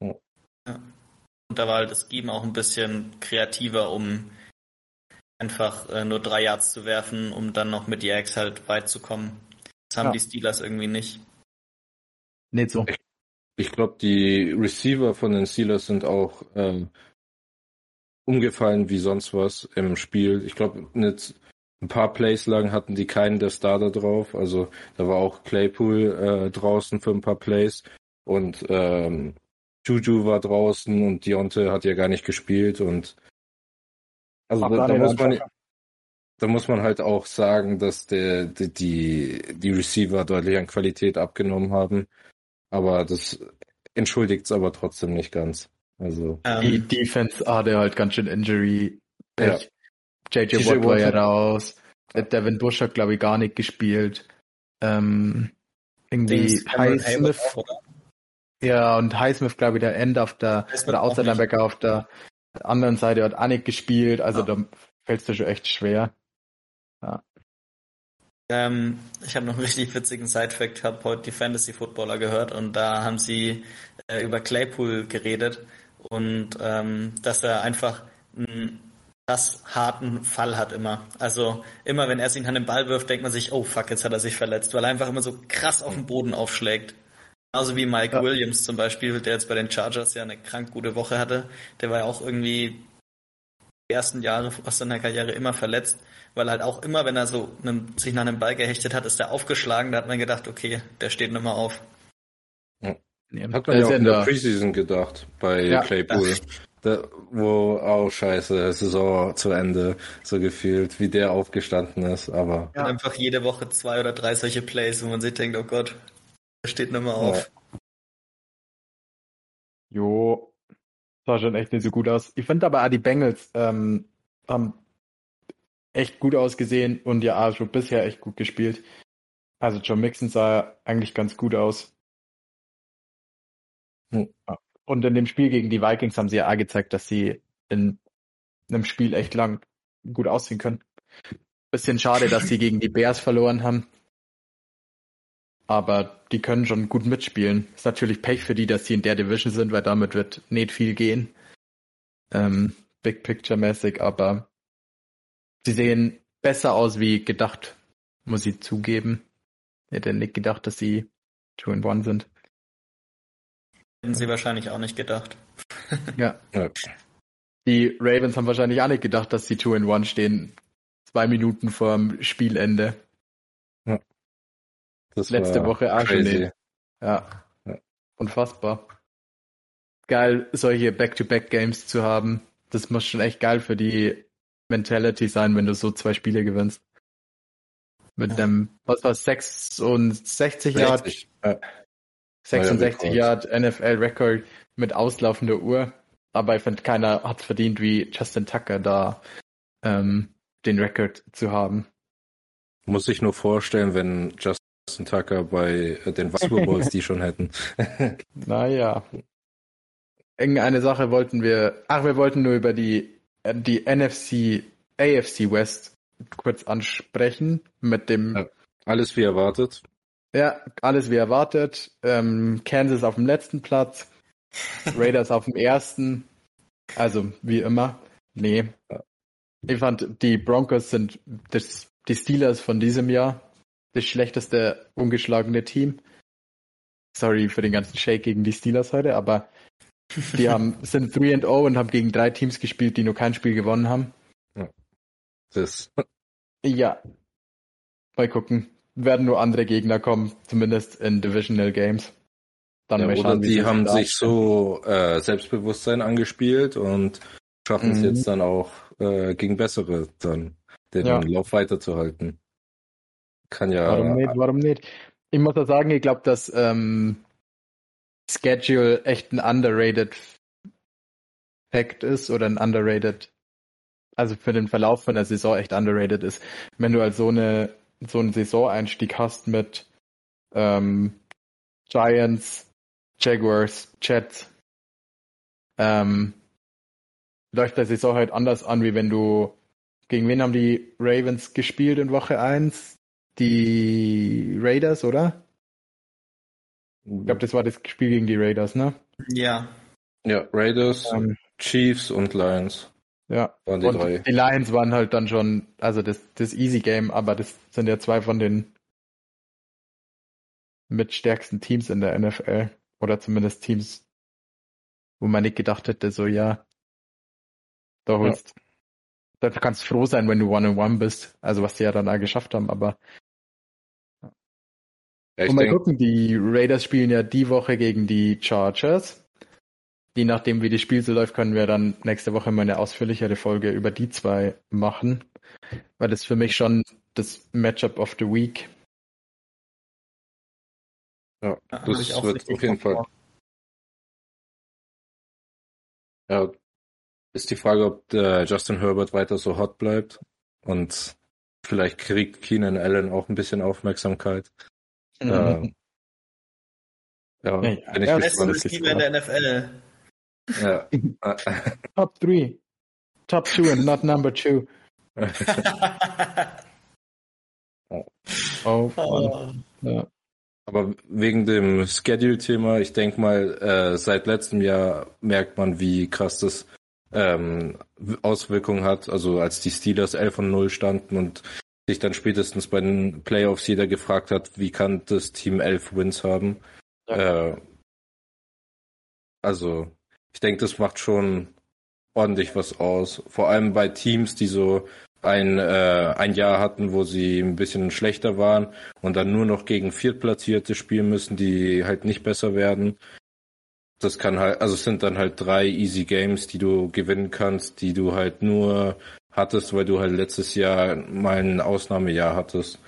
Ja. Und da war halt das Scheme auch ein bisschen kreativer, um einfach äh, nur drei Yards zu werfen, um dann noch mit Jags halt weit zu kommen. Das haben ja. die Steelers irgendwie nicht. Nicht so. Ich, ich glaube, die Receiver von den Steelers sind auch ähm, umgefallen wie sonst was im Spiel. Ich glaube, ein paar Plays lang hatten die keinen der Starter drauf. Also da war auch Claypool äh, draußen für ein paar Plays und ähm, Juju war draußen und Dionte hat ja gar nicht gespielt und also da, da muss man da muss man halt auch sagen, dass der, die, die, die Receiver deutlich an Qualität abgenommen haben. Aber das entschuldigt es aber trotzdem nicht ganz. Also. Ähm, die Defense hatte halt ganz schön Injury. Pech. Ja. JJ Watt war ja raus. Devin Bush hat, glaube ich, gar nicht gespielt. Ähm, irgendwie Highsmith. Ja, und Highsmith, glaube ich, der End auf der, oder Outside Linebacker auf der anderen Seite hat nicht gespielt. Also ja. da fällt es dir schon echt schwer. Ja. Ähm, ich habe noch einen [LAUGHS] richtig witzigen Side-Fact, habe heute die Fantasy-Footballer gehört und da haben sie äh, über Claypool geredet und ähm, dass er einfach einen krass harten Fall hat immer. Also immer wenn er sich an den Ball wirft, denkt man sich, oh fuck, jetzt hat er sich verletzt, weil er einfach immer so krass auf den Boden aufschlägt. Genauso wie Mike ja. Williams zum Beispiel, der jetzt bei den Chargers ja eine krank gute Woche hatte. Der war ja auch irgendwie die ersten Jahre aus seiner Karriere immer verletzt, weil halt auch immer, wenn er so einen, sich nach einem Ball gehechtet hat, ist er aufgeschlagen. Da hat man gedacht, okay, der steht mehr auf. Ja. Hat man ja auch in der Preseason gedacht bei ja, Claypool. Da, wo, oh scheiße, Saison zu Ende, so gefühlt, wie der aufgestanden ist, aber. Ja. Einfach jede Woche zwei oder drei solche Plays, wo man sich denkt, oh Gott, steht mehr auf. Ja. Jo, sah schon echt nicht so gut aus. Ich finde aber auch die Bengals ähm, haben echt gut ausgesehen und ja, schon bisher echt gut gespielt. Also John Mixon sah eigentlich ganz gut aus. Hm. Und in dem Spiel gegen die Vikings haben sie ja auch gezeigt, dass sie in einem Spiel echt lang gut aussehen können. Bisschen schade, dass sie gegen die Bears verloren haben. Aber die können schon gut mitspielen. Ist natürlich Pech für die, dass sie in der Division sind, weil damit wird nicht viel gehen. Ähm, Big Picture mäßig, aber sie sehen besser aus wie gedacht, muss ich zugeben. Ich hätte nicht gedacht, dass sie 2 in 1 sind. Hätten sie wahrscheinlich auch nicht gedacht. ja. Die Ravens haben wahrscheinlich auch nicht gedacht, dass sie 2 in 1 stehen. Zwei Minuten vorm Spielende. Das Letzte Woche nicht. Ja. ja. Unfassbar. Geil, solche Back-to-Back-Games zu haben. Das muss schon echt geil für die Mentality sein, wenn du so zwei Spiele gewinnst. Mit ja. einem, was war 66 Yard? 66 Yard NFL Record mit auslaufender Uhr. Aber ich finde, keiner hat verdient, wie Justin Tucker da ähm, den Record zu haben. Muss ich nur vorstellen, wenn Justin Tucker bei den Super Bowls [LAUGHS] die schon hätten. [LAUGHS] naja. Irgendeine Sache wollten wir, ach, wir wollten nur über die, die NFC, AFC West kurz ansprechen mit dem. Ja, alles wie erwartet. Ja, alles wie erwartet. Ähm, Kansas auf dem letzten Platz, Raiders auf dem ersten. Also wie immer. Nee. Ich fand, die Broncos sind das, die Steelers von diesem Jahr. Das schlechteste ungeschlagene Team. Sorry für den ganzen Shake gegen die Steelers heute, aber die haben, [LAUGHS] sind 3 and 0 und haben gegen drei Teams gespielt, die nur kein Spiel gewonnen haben. Ja. Das. [LAUGHS] Ja. Mal gucken werden nur andere Gegner kommen, zumindest in Divisional Games. Dann ja, oder die haben sich so äh, Selbstbewusstsein angespielt und schaffen mhm. es jetzt dann auch äh, gegen bessere dann den ja. Lauf weiterzuhalten. Kann ja. Warum nicht? Warum nicht? Ich muss ja sagen, ich glaube, dass ähm, Schedule echt ein underrated Fact ist oder ein underrated, also für den Verlauf von der Saison echt underrated ist. Wenn du halt so eine so einen Saisoneinstieg hast mit ähm, Giants, Jaguars, Jets, ähm, läuft der Saison halt anders an, wie wenn du gegen wen haben die Ravens gespielt in Woche 1? Die Raiders, oder? Ich glaube, das war das Spiel gegen die Raiders, ne? Ja. Ja, Raiders, ähm, Chiefs und Lions. Ja, waren die und drei. die Lions waren halt dann schon, also das, das Easy Game, aber das sind ja zwei von den mit stärksten Teams in der NFL. Oder zumindest Teams, wo man nicht gedacht hätte, so ja, da holst, ja. Da kannst froh sein, wenn du One-on-One bist. Also was sie ja dann auch geschafft haben, aber ja, und mal denk... gucken, die Raiders spielen ja die Woche gegen die Chargers. Je nachdem, wie das Spiel so läuft, können wir dann nächste Woche mal eine ausführlichere Folge über die zwei machen. Weil das für mich schon das Matchup of the Week. Ja, das wird auf jeden Fall. Ja, ist die Frage, ob der Justin Herbert weiter so hot bleibt und vielleicht kriegt Keenan Allen auch ein bisschen Aufmerksamkeit. Mhm. Ähm, ja, ja, bin ich ja, gespannt. Receiver in der NFL. Ja. [LAUGHS] Top 3. Top 2 and not number 2. [LAUGHS] oh, oh. Ja. Aber wegen dem Schedule-Thema, ich denke mal, äh, seit letztem Jahr merkt man, wie krass das ähm, Auswirkungen hat. Also als die Steelers 11 von 0 standen und sich dann spätestens bei den Playoffs jeder gefragt hat, wie kann das Team 11 Wins haben. Ja. Äh, also ich denke, das macht schon ordentlich was aus. Vor allem bei Teams, die so ein, äh, ein Jahr hatten, wo sie ein bisschen schlechter waren und dann nur noch gegen Viertplatzierte spielen müssen, die halt nicht besser werden. Das kann halt, also es sind dann halt drei easy Games, die du gewinnen kannst, die du halt nur hattest, weil du halt letztes Jahr mal ein Ausnahmejahr hattest.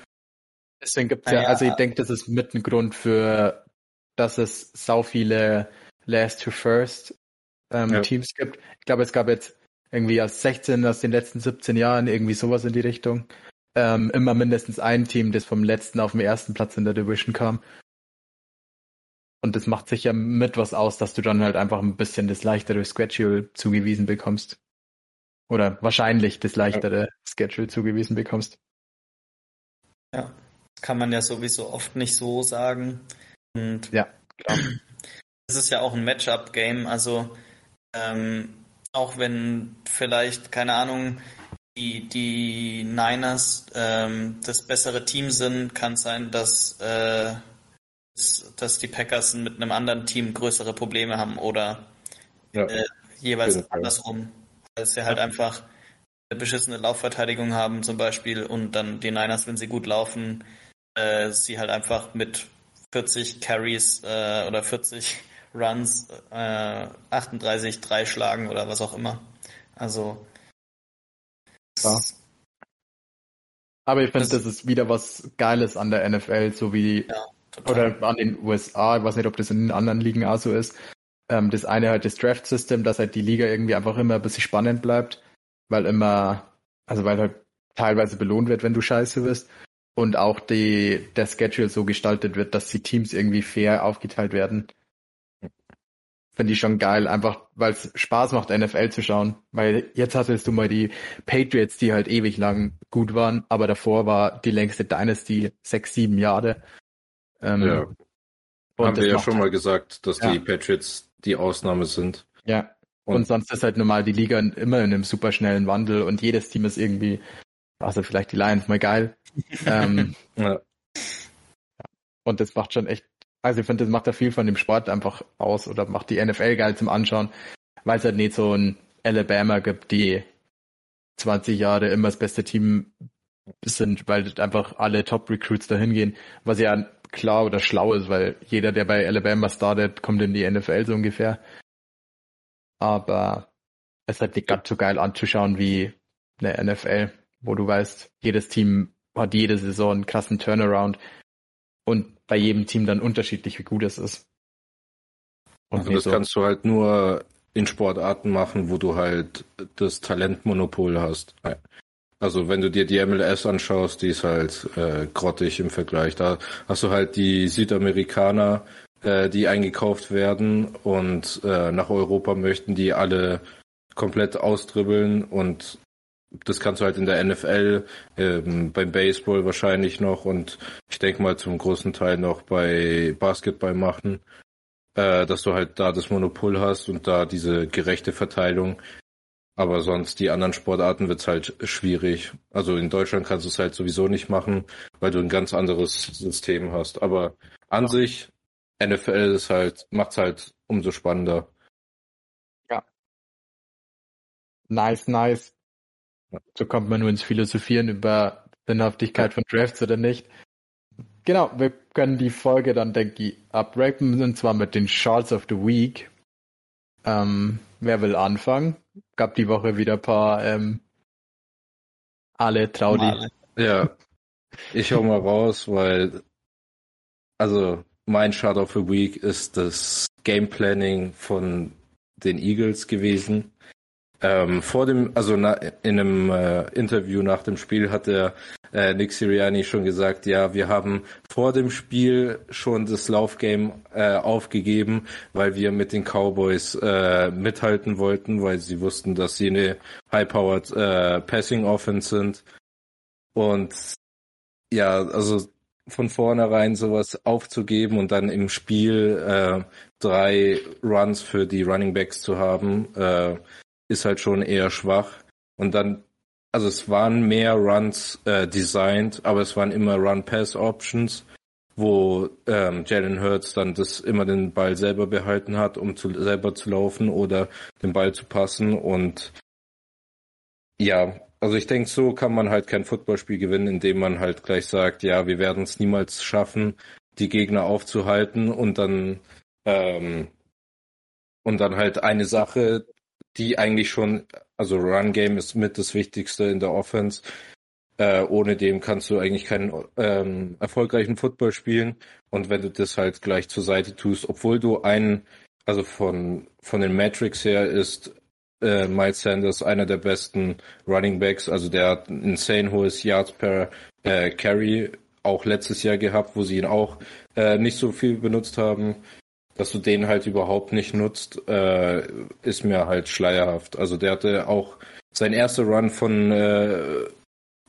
Deswegen gibt's ja, ja, also ich denke, das ist mit ein Grund für, dass es sau viele Last to First ähm, ja. Teams gibt. Ich glaube, es gab jetzt irgendwie aus 16, aus den letzten 17 Jahren, irgendwie sowas in die Richtung. Ähm, immer mindestens ein Team, das vom letzten auf den ersten Platz in der Division kam. Und das macht sich ja mit was aus, dass du dann halt einfach ein bisschen das leichtere Schedule zugewiesen bekommst. Oder wahrscheinlich das leichtere ja. Schedule zugewiesen bekommst. Ja, kann man ja sowieso oft nicht so sagen. Und ja, klar. Es ist ja auch ein Matchup-Game, also ähm, auch wenn vielleicht, keine Ahnung, die, die Niners ähm, das bessere Team sind, kann es sein, dass, äh, dass die Packers mit einem anderen Team größere Probleme haben oder ja, äh, jeweils andersrum. Weil sie halt einfach eine beschissene Laufverteidigung haben zum Beispiel und dann die Niners, wenn sie gut laufen, äh, sie halt einfach mit 40 Carries äh, oder 40 Runs äh, 38, 3 schlagen oder was auch immer. Also. Ja. Aber ich finde, das, das, ist wieder was Geiles an der NFL, so wie ja, oder an den USA. Ich weiß nicht, ob das in den anderen Ligen auch so ist. Ähm, das eine halt das Draft-System, dass halt die Liga irgendwie einfach immer ein bisschen spannend bleibt, weil immer, also weil halt teilweise belohnt wird, wenn du scheiße bist. Und auch die, der Schedule so gestaltet wird, dass die Teams irgendwie fair aufgeteilt werden finde ich schon geil, einfach weil es Spaß macht, NFL zu schauen. Weil jetzt hattest du mal die Patriots, die halt ewig lang gut waren, aber davor war die längste Dynasty sechs, sieben Jahre. Ähm, ja. Haben wir ja schon halt, mal gesagt, dass ja. die Patriots die Ausnahme sind. Ja. Und, und, sonst ist halt normal die Liga immer in einem super schnellen Wandel und jedes Team ist irgendwie, also vielleicht die Lions mal geil. [LAUGHS] ähm, ja. Und das macht schon echt also ich finde, das macht da viel von dem Sport einfach aus oder macht die NFL geil zum Anschauen, weil es halt nicht so ein Alabama gibt, die 20 Jahre immer das beste Team sind, weil einfach alle Top-Recruits dahin gehen, was ja klar oder schlau ist, weil jeder, der bei Alabama startet, kommt in die NFL so ungefähr. Aber es ist halt nicht ganz so geil anzuschauen wie eine NFL, wo du weißt, jedes Team hat jede Saison einen krassen Turnaround und bei jedem Team dann unterschiedlich, wie gut es ist. Und also das so. kannst du halt nur in Sportarten machen, wo du halt das Talentmonopol hast. Also wenn du dir die MLS anschaust, die ist halt äh, grottig im Vergleich. Da hast du halt die Südamerikaner, äh, die eingekauft werden und äh, nach Europa möchten, die alle komplett austribbeln und das kannst du halt in der NFL, ähm, beim Baseball wahrscheinlich noch und ich denke mal zum großen Teil noch bei Basketball machen, äh, dass du halt da das Monopol hast und da diese gerechte Verteilung. Aber sonst die anderen Sportarten wird's halt schwierig. Also in Deutschland kannst du es halt sowieso nicht machen, weil du ein ganz anderes System hast. Aber an sich NFL ist halt, macht's halt umso spannender. Ja. Nice, nice. So kommt man nur ins Philosophieren über Sinnhaftigkeit von Drafts oder nicht. Genau, wir können die Folge dann, denke ich, abrappen, und zwar mit den Shorts of the Week. Ähm, wer will anfangen? Gab die Woche wieder ein paar ähm, alle Traudi. Ja, ich hau mal raus, weil also mein Shot of the Week ist das Game Planning von den Eagles gewesen. Ähm, vor dem, also na, in einem äh, Interview nach dem Spiel hat der äh, Nick Sirianni schon gesagt, ja, wir haben vor dem Spiel schon das Laufgame äh, aufgegeben, weil wir mit den Cowboys äh, mithalten wollten, weil sie wussten, dass sie eine high-powered äh, Passing Offense sind. Und ja, also von vornherein sowas aufzugeben und dann im Spiel äh, drei Runs für die Running Backs zu haben, äh, ist halt schon eher schwach. Und dann, also es waren mehr Runs äh, designed, aber es waren immer Run-Pass-Options, wo ähm, Jalen Hurts dann das immer den Ball selber behalten hat, um zu, selber zu laufen oder den Ball zu passen. Und ja, also ich denke, so kann man halt kein Footballspiel gewinnen, indem man halt gleich sagt, ja, wir werden es niemals schaffen, die Gegner aufzuhalten und dann ähm, und dann halt eine Sache die eigentlich schon, also Run Game ist mit das Wichtigste in der Offense. Äh, ohne dem kannst du eigentlich keinen ähm, erfolgreichen Football spielen. Und wenn du das halt gleich zur Seite tust, obwohl du einen, also von, von den Metrics her ist äh, Miles Sanders einer der besten Running Backs. Also der hat ein insane hohes Yards per äh, Carry auch letztes Jahr gehabt, wo sie ihn auch äh, nicht so viel benutzt haben dass du den halt überhaupt nicht nutzt, äh, ist mir halt schleierhaft. Also der hatte auch sein erster Run von, äh,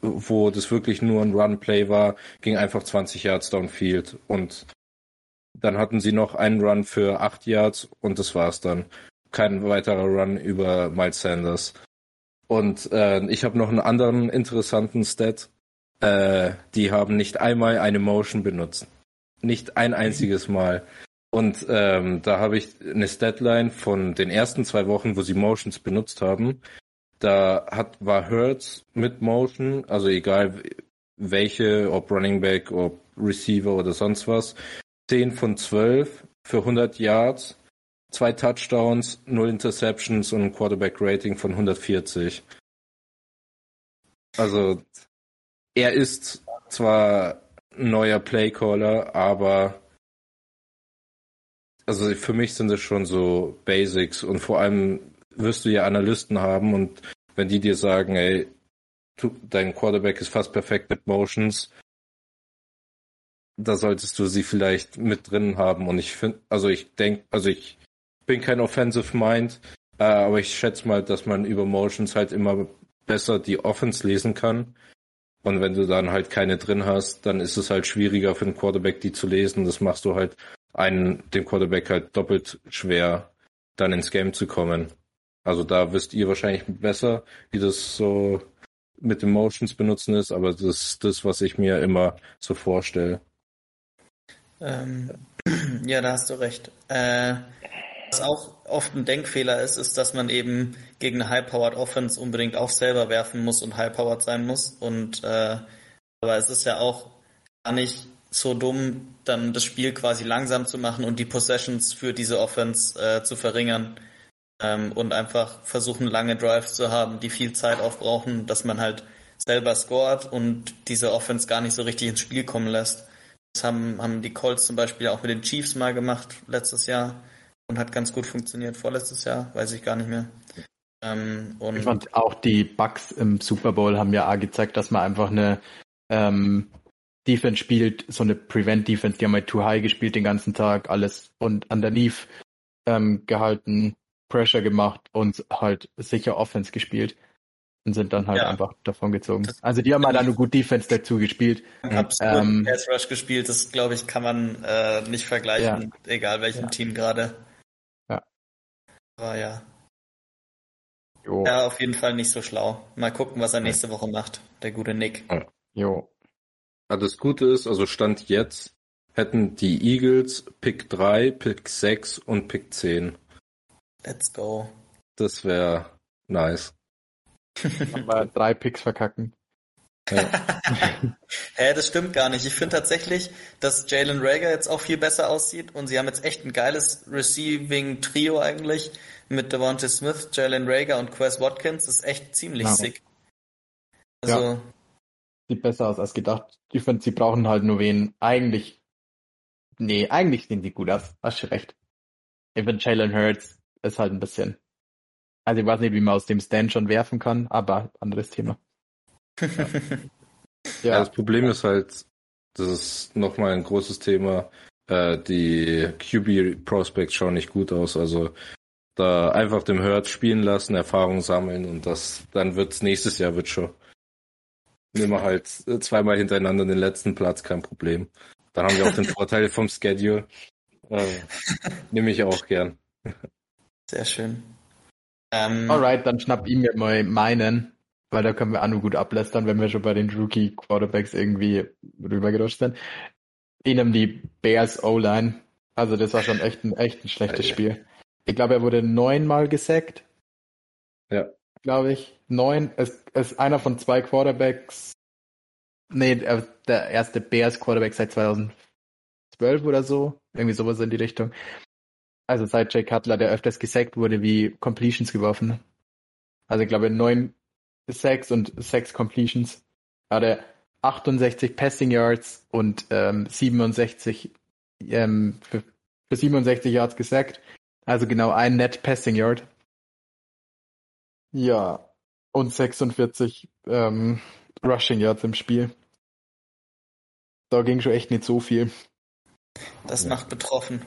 wo das wirklich nur ein Run-Play war, ging einfach 20 Yards downfield und dann hatten sie noch einen Run für 8 Yards und das war's dann. Kein weiterer Run über Miles Sanders. Und äh, ich habe noch einen anderen interessanten Stat. Äh, die haben nicht einmal eine Motion benutzt. Nicht ein einziges Mal. Und ähm, da habe ich eine Statline von den ersten zwei Wochen, wo sie Motions benutzt haben. Da hat war Hertz mit Motion, also egal welche, ob Running Back, ob Receiver oder sonst was. 10 von 12 für 100 Yards, zwei Touchdowns, null Interceptions und ein Quarterback Rating von 140. Also er ist zwar neuer Playcaller, aber also für mich sind es schon so Basics und vor allem wirst du ja Analysten haben und wenn die dir sagen, ey, du, dein Quarterback ist fast perfekt mit Motions, da solltest du sie vielleicht mit drin haben und ich finde, also ich denke, also ich bin kein Offensive Mind, äh, aber ich schätze mal, dass man über Motions halt immer besser die Offense lesen kann. Und wenn du dann halt keine drin hast, dann ist es halt schwieriger für den Quarterback, die zu lesen. Das machst du halt einen, dem Quarterback halt doppelt schwer, dann ins Game zu kommen. Also da wisst ihr wahrscheinlich besser, wie das so mit den Motions benutzen ist, aber das ist das, was ich mir immer so vorstelle. Ähm, [CLEARS THROAT] ja, da hast du recht. Äh, was auch oft ein Denkfehler ist, ist, dass man eben gegen eine High-Powered Offense unbedingt auch selber werfen muss und High-Powered sein muss. Und äh, aber es ist ja auch gar nicht so dumm, dann das Spiel quasi langsam zu machen und die Possessions für diese Offense äh, zu verringern ähm, und einfach versuchen, lange Drives zu haben, die viel Zeit aufbrauchen, dass man halt selber scored und diese Offense gar nicht so richtig ins Spiel kommen lässt. Das haben, haben die Colts zum Beispiel auch mit den Chiefs mal gemacht letztes Jahr und hat ganz gut funktioniert. Vorletztes Jahr, weiß ich gar nicht mehr. Ähm, und ich fand auch die Bugs im Super Bowl haben ja gezeigt, dass man einfach eine ähm, Defense spielt, so eine Prevent-Defense, die haben halt Too High gespielt den ganzen Tag, alles und underneath ähm, gehalten, Pressure gemacht und halt sicher Offense gespielt und sind dann halt ja. einfach davon gezogen. Das also die haben halt auch nur gut Defense dazu gespielt. Absolut ähm, Pass Rush gespielt, das glaube ich kann man äh, nicht vergleichen, ja. egal welchem ja. Team gerade. Ja. Aber ja. Jo. Ja, auf jeden Fall nicht so schlau. Mal gucken, was er nächste Woche macht, der gute Nick. Jo. Ja, das Gute ist, also Stand jetzt, hätten die Eagles Pick 3, Pick 6 und Pick 10. Let's go. Das wäre nice. Aber drei Picks verkacken. Ja. [LAUGHS] Hä, das stimmt gar nicht. Ich finde tatsächlich, dass Jalen Rager jetzt auch viel besser aussieht und sie haben jetzt echt ein geiles Receiving Trio eigentlich mit Devontae Smith, Jalen Rager und Quest Watkins. Das ist echt ziemlich ja. sick. Also. Ja. Sieht besser aus als gedacht. Ich finde, sie brauchen halt nur wen. Eigentlich. Nee, eigentlich sehen sie gut aus. Hast du recht. Ich finde, Jalen Hurts ist halt ein bisschen. Also ich weiß nicht, wie man aus dem Stand schon werfen kann, aber anderes Thema. [LAUGHS] Ja. ja. das Problem ist halt, das ist nochmal ein großes Thema. Äh, die QB Prospects schauen nicht gut aus. Also da einfach dem Hurt spielen lassen, Erfahrung sammeln und das, dann wird's nächstes Jahr wird schon. Nehmen wir halt zweimal hintereinander den letzten Platz, kein Problem. Dann haben wir auch den [LAUGHS] Vorteil vom Schedule. Äh, nehme ich auch gern. Sehr schön. Ähm, Alright, dann schnapp ihm mir mal meinen, weil da können wir auch nur gut ablästern, wenn wir schon bei den Rookie Quarterbacks irgendwie rübergerutscht sind. Ihnen die Bears O-Line. Also das war schon echt ein, echt ein schlechtes Spiel. Ich glaube, er wurde neunmal gesackt. Ja. Glaube ich. Neun. Es ist einer von zwei Quarterbacks. Nee, der erste Bears Quarterback seit 2012 oder so. Irgendwie sowas in die Richtung. Also seit Jay Cutler, der öfters gesackt wurde, wie Completions geworfen. Also ich glaube neun Sacks und sechs Completions. Er hatte 68 Passing Yards und ähm, 67 ähm, für, für 67 Yards gesackt. Also genau ein Net Passing Yard. Ja. Und 46 ähm, Rushing Yards im Spiel. Da ging schon echt nicht so viel. Das macht betroffen.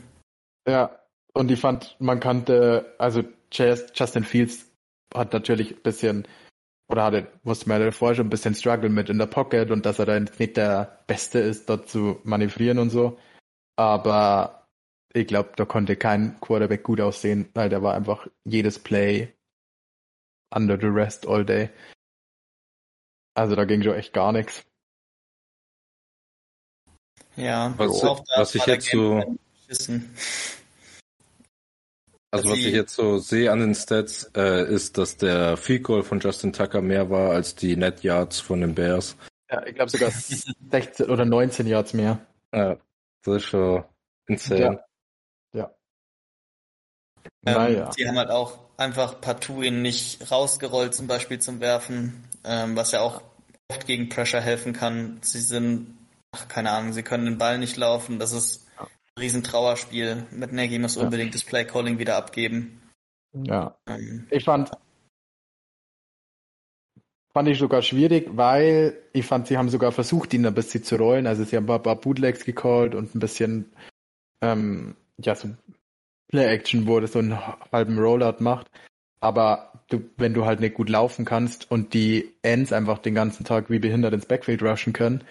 Ja. Und ich fand, man kannte, also Justin Fields hat natürlich ein bisschen, oder hatte, wusste man ja vorher schon ein bisschen Struggle mit in der Pocket und dass er da nicht der Beste ist, dort zu manövrieren und so. Aber ich glaube, da konnte kein Quarterback gut aussehen, weil der war einfach jedes Play under the rest all day. Also da ging schon echt gar nichts. Ja, was, was ich jetzt so. [LAUGHS] Also was ich jetzt so sehe an den Stats, äh, ist, dass der Field Goal von Justin Tucker mehr war als die Net Yards von den Bears. Ja, ich glaube sogar [LAUGHS] 16 oder 19 Yards mehr. Ja, das ist schon insane. Ja. Ähm, naja. Die haben halt auch einfach partout ihn nicht rausgerollt, zum Beispiel zum Werfen, ähm, was ja auch oft gegen Pressure helfen kann. Sie sind, ach, keine Ahnung, sie können den Ball nicht laufen. Das ist ein Riesentrauerspiel. Mit Nagy muss unbedingt das Play-Calling wieder abgeben. Ja. Ähm, ich fand, fand ich sogar schwierig, weil ich fand, sie haben sogar versucht, ihn ein bisschen zu rollen. Also sie haben ein paar Bootlegs gecallt und ein bisschen ähm, ja, so Play-Action, wo das so einen halben Rollout macht. Aber du, wenn du halt nicht gut laufen kannst und die Ends einfach den ganzen Tag wie behindert ins Backfield rushen können,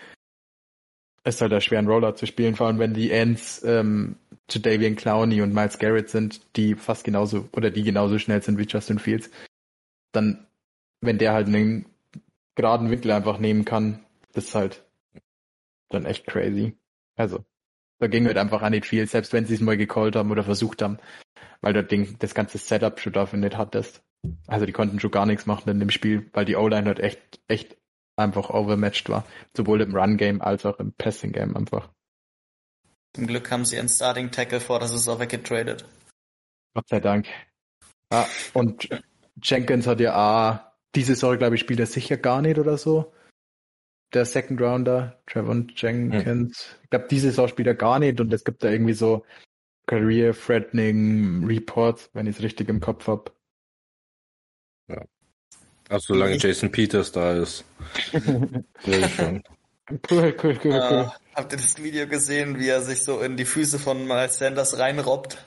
ist halt da schwer, einen Rollout zu spielen, vor allem wenn die Ends ähm, Jadavian Clowney und Miles Garrett sind, die fast genauso oder die genauso schnell sind wie Justin Fields. Dann, wenn der halt einen geraden Winkel einfach nehmen kann, das ist halt dann echt crazy. Also, da ging halt einfach auch nicht viel, selbst wenn sie es mal gecallt haben oder versucht haben, weil das Ding, das ganze Setup schon dafür nicht hattest. Also die konnten schon gar nichts machen in dem Spiel, weil die O-Line halt echt, echt einfach overmatched war. Sowohl im Run-Game als auch im Passing-Game einfach. Zum Glück haben sie einen Starting Tackle vor, das ist auch weggetradet. Gott sei Dank. Ah, und Jenkins hat ja auch, diese Saison, glaube ich, spielt er sicher gar nicht oder so der Second Rounder, Trevon Jenkins. Hm. Ich glaube, diese Saison spielt er gar nicht und es gibt da irgendwie so Career-Threatening Reports, wenn ich es richtig im Kopf habe. Ja. Also solange Jason Peters da ist. [LAUGHS] Cool, cool, cool, uh, cool. Habt ihr das Video gesehen, wie er sich so in die Füße von Miles Sanders reinrobbt?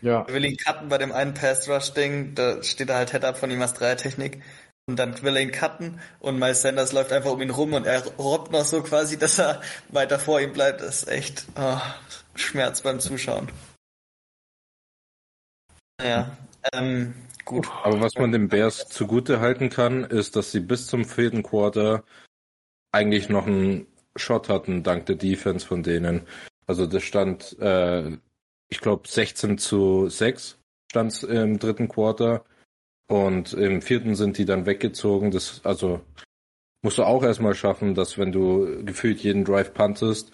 Ja. Er will ihn cutten bei dem einen Pass-Rush-Ding, da steht er halt Head-Up von ihm als Dreiertechnik. Und dann will er ihn cutten und Miles Sanders läuft einfach um ihn rum und er robbt noch so quasi, dass er weiter vor ihm bleibt. Das ist echt oh, Schmerz beim Zuschauen. Ja, ähm, gut. Aber was man den Bears zugute halten kann, ist, dass sie bis zum vierten Quarter eigentlich noch ein Shot hatten dank der Defense von denen. Also das stand, äh, ich glaube 16 zu 6 stand im dritten Quarter und im vierten sind die dann weggezogen. Das also musst du auch erstmal schaffen, dass wenn du gefühlt jeden Drive puntest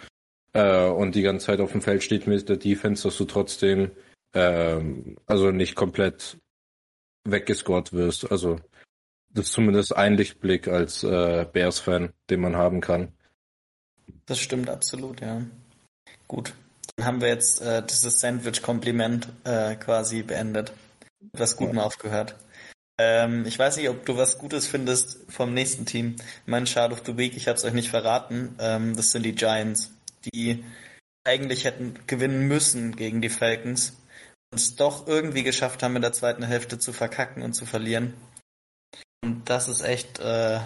äh, und die ganze Zeit auf dem Feld steht mit der Defense, dass du trotzdem äh, also nicht komplett weggescored wirst. Also das ist zumindest ein Lichtblick als äh, Bears-Fan, den man haben kann. Das stimmt absolut, ja. Gut. Dann haben wir jetzt äh, dieses Sandwich-Kompliment äh, quasi beendet. Was Guten ja. aufgehört. Ähm, ich weiß nicht, ob du was Gutes findest vom nächsten Team. Mein Shard of the Week, ich habe es euch nicht verraten, ähm, das sind die Giants, die eigentlich hätten gewinnen müssen gegen die Falcons und es doch irgendwie geschafft haben, in der zweiten Hälfte zu verkacken und zu verlieren. Und das ist echt äh,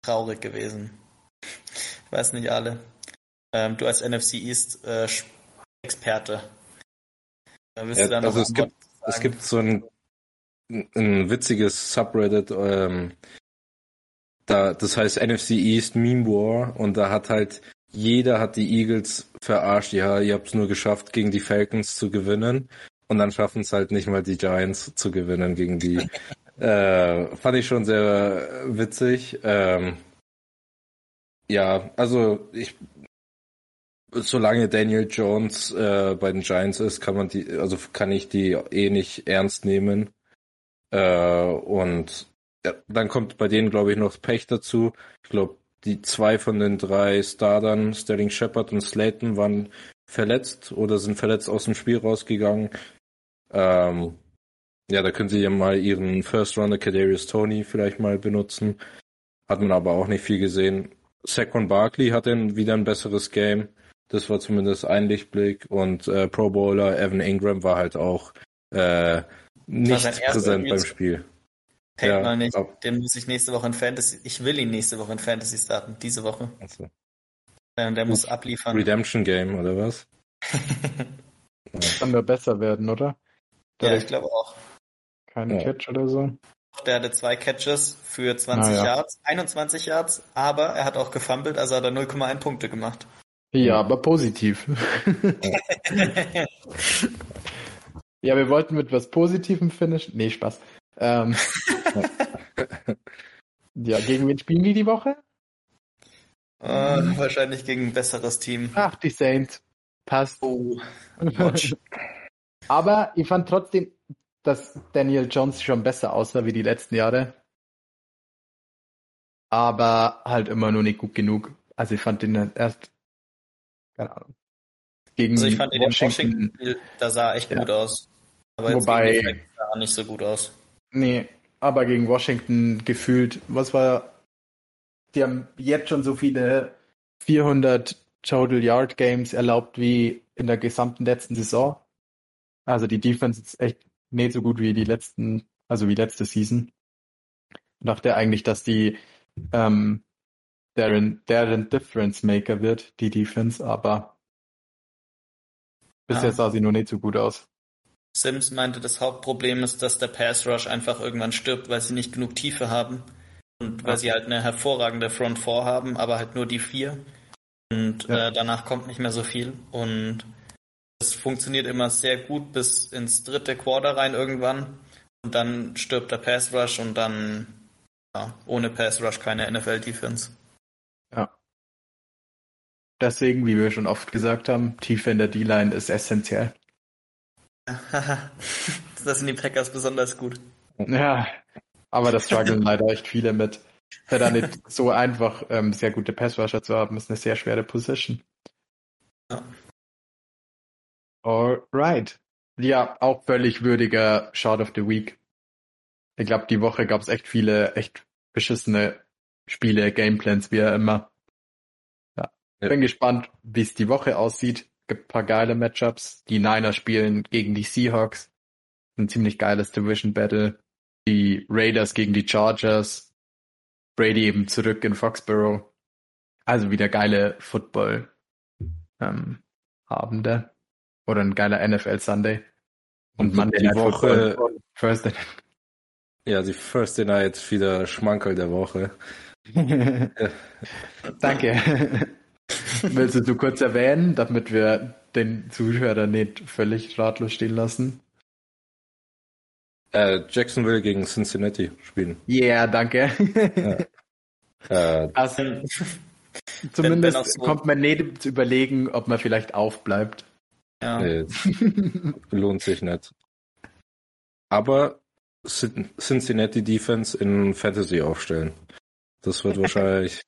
traurig gewesen. Ich weiß nicht alle. Ähm, du als NFC East äh, Experte. Da ja, du also es gibt, es gibt so ein, ein witziges Subreddit, ähm, da, das heißt NFC East Meme War und da hat halt jeder hat die Eagles verarscht. Ja, ihr habt es nur geschafft, gegen die Falcons zu gewinnen. Und dann schaffen es halt nicht mal die Giants zu gewinnen gegen die. [LAUGHS] äh, fand ich schon sehr witzig. Ähm, ja, also ich solange Daniel Jones äh, bei den Giants ist, kann man die, also kann ich die eh nicht ernst nehmen. Äh, und ja, dann kommt bei denen, glaube ich, noch Pech dazu. Ich glaube, die zwei von den drei Startern, Sterling Shepard und Slayton, waren verletzt oder sind verletzt aus dem Spiel rausgegangen. Ähm, ja, da können sie ja mal ihren First Runner Kadarius Tony vielleicht mal benutzen. Hat man aber auch nicht viel gesehen. Saquon Barkley hatte wieder ein besseres Game. Das war zumindest ein Lichtblick. Und äh, Pro Bowler Evan Ingram war halt auch äh, nicht präsent beim Spiel. Take ja, mal nicht. Ab. Den muss ich nächste Woche in Fantasy. Ich will ihn nächste Woche in Fantasy starten. Diese Woche. Also. Ja, der muss abliefern. Redemption Game oder was? [LAUGHS] Kann der besser werden, oder? Der ja, ich glaube auch. Keine ja. Catch oder so. Der hatte zwei Catches für 20 ah, ja. Yards, 21 Yards, aber er hat auch gefummelt, also hat er 0,1 Punkte gemacht. Ja, aber positiv. [LAUGHS] [LAUGHS] ja, wir wollten mit was Positivem finishen. Nee, Spaß. Ähm, [LAUGHS] ja, gegen wen spielen die die Woche? Uh, wahrscheinlich gegen ein besseres Team. Ach, die Saints. Passt. Oh. [LAUGHS] Aber ich fand trotzdem, dass Daniel Jones schon besser aussah wie die letzten Jahre. Aber halt immer nur nicht gut genug. Also ich fand ihn erst, keine Ahnung. Gegen also ich fand ihn Washington, in Washington, da sah echt ja. gut aus. Aber Wobei, sah er nicht so gut aus. Nee, aber gegen Washington gefühlt, was war, die haben jetzt schon so viele 400 Total Yard Games erlaubt wie in der gesamten letzten Saison. Also die Defense ist echt nicht so gut wie die letzten, also wie letzte Season. Ich dachte eigentlich, dass die ähm, deren, deren Difference Maker wird, die Defense, aber bisher ja. sah sie nur nicht so gut aus. Sims meinte, das Hauptproblem ist, dass der Pass Rush einfach irgendwann stirbt, weil sie nicht genug Tiefe haben. Und weil sie halt eine hervorragende Front 4 haben, aber halt nur die vier. Und ja. äh, danach kommt nicht mehr so viel. Und es funktioniert immer sehr gut bis ins dritte Quarter rein irgendwann. Und dann stirbt der Pass Rush und dann ja, ohne Pass Rush keine NFL Defense. Deswegen, wie wir schon oft gesagt haben, Tiefe in der D-Line ist essentiell. [LAUGHS] das sind die Packers besonders gut. Ja, aber das strugglen [LAUGHS] leider echt viele mit. Es ist ja nicht so einfach, ähm, sehr gute Passrusher zu haben, ist eine sehr schwere Position. Ja. Alright. Ja, auch völlig würdiger Shot of the Week. Ich glaube, die Woche gab es echt viele, echt beschissene Spiele, Gameplans, wie immer. Ja. ja. Bin gespannt, wie es die Woche aussieht gibt paar geile Matchups. Die Niners spielen gegen die Seahawks. Ein ziemlich geiles Division Battle. Die Raiders gegen die Chargers. Brady eben zurück in Foxborough. Also wieder geile Football ähm, Abende. Oder ein geiler NFL Sunday. Und, Und Monday die Woche Thursday. Ja, die Thursday Night wieder Schmankerl der Woche. [LAUGHS] [LAUGHS] Danke. Willst du kurz erwähnen, damit wir den Zuhörer nicht völlig ratlos stehen lassen? Äh, Jacksonville gegen Cincinnati spielen. Yeah, danke. Ja. äh, also, zumindest wenn, wenn so kommt man nicht zu überlegen, ob man vielleicht aufbleibt. Ja. Nee, lohnt sich nicht. Aber Cincinnati Defense in Fantasy aufstellen. Das wird [LAUGHS] wahrscheinlich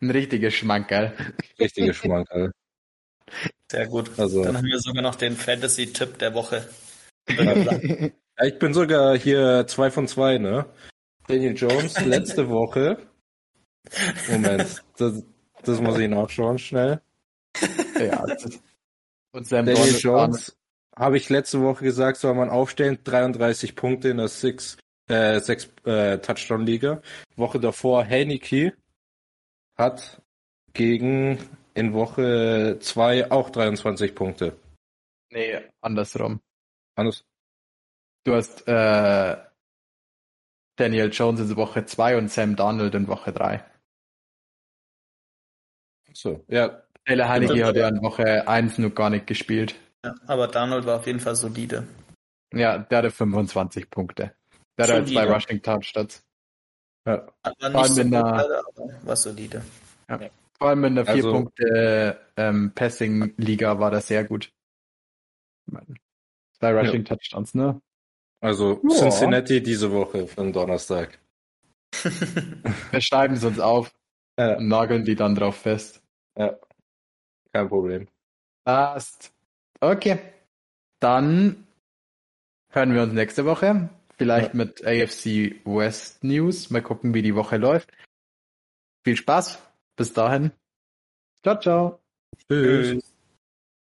ein richtiger Schmankerl. Richtiger Schmankerl. Sehr gut. Also, Dann haben wir sogar noch den Fantasy-Tipp der Woche. ich bin sogar hier zwei von zwei, ne? Daniel Jones letzte Woche. Moment, das, das muss ich nachschauen schnell. Ja, und Sam Daniel Jones habe ich letzte Woche gesagt, soll man aufstellen, 33 Punkte in der Six, äh, sechs äh, Touchdown Liga. Woche davor Heineke hat gegen in Woche 2 auch 23 Punkte. Nee, andersrum. Anders. Du hast äh, Daniel Jones in Woche 2 und Sam Donald in Woche 3. So, ja. Taylor Heineke hat ja in Woche 1 noch gar nicht gespielt. Ja, aber Donald war auf jeden Fall solide. Ja, der hatte 25 Punkte. Der solide. hatte zwei Rushing Touchdowns. Ja. War nicht so gut, aber war solide. Ja. Vor allem in der vier also, Punkte ähm, Passing Liga war das sehr gut. Zwei Rushing ja. Touchdowns, ne? Also ja. Cincinnati diese Woche den Donnerstag. [LAUGHS] Wir schreiben es uns auf ja. und nageln die dann drauf fest. Ja, kein Problem. Passt. Okay. Dann hören wir uns nächste Woche. Vielleicht ja. mit AFC West News. Mal gucken, wie die Woche läuft. Viel Spaß. Bis dahin. Ciao, ciao. Tschüss. Tschüss.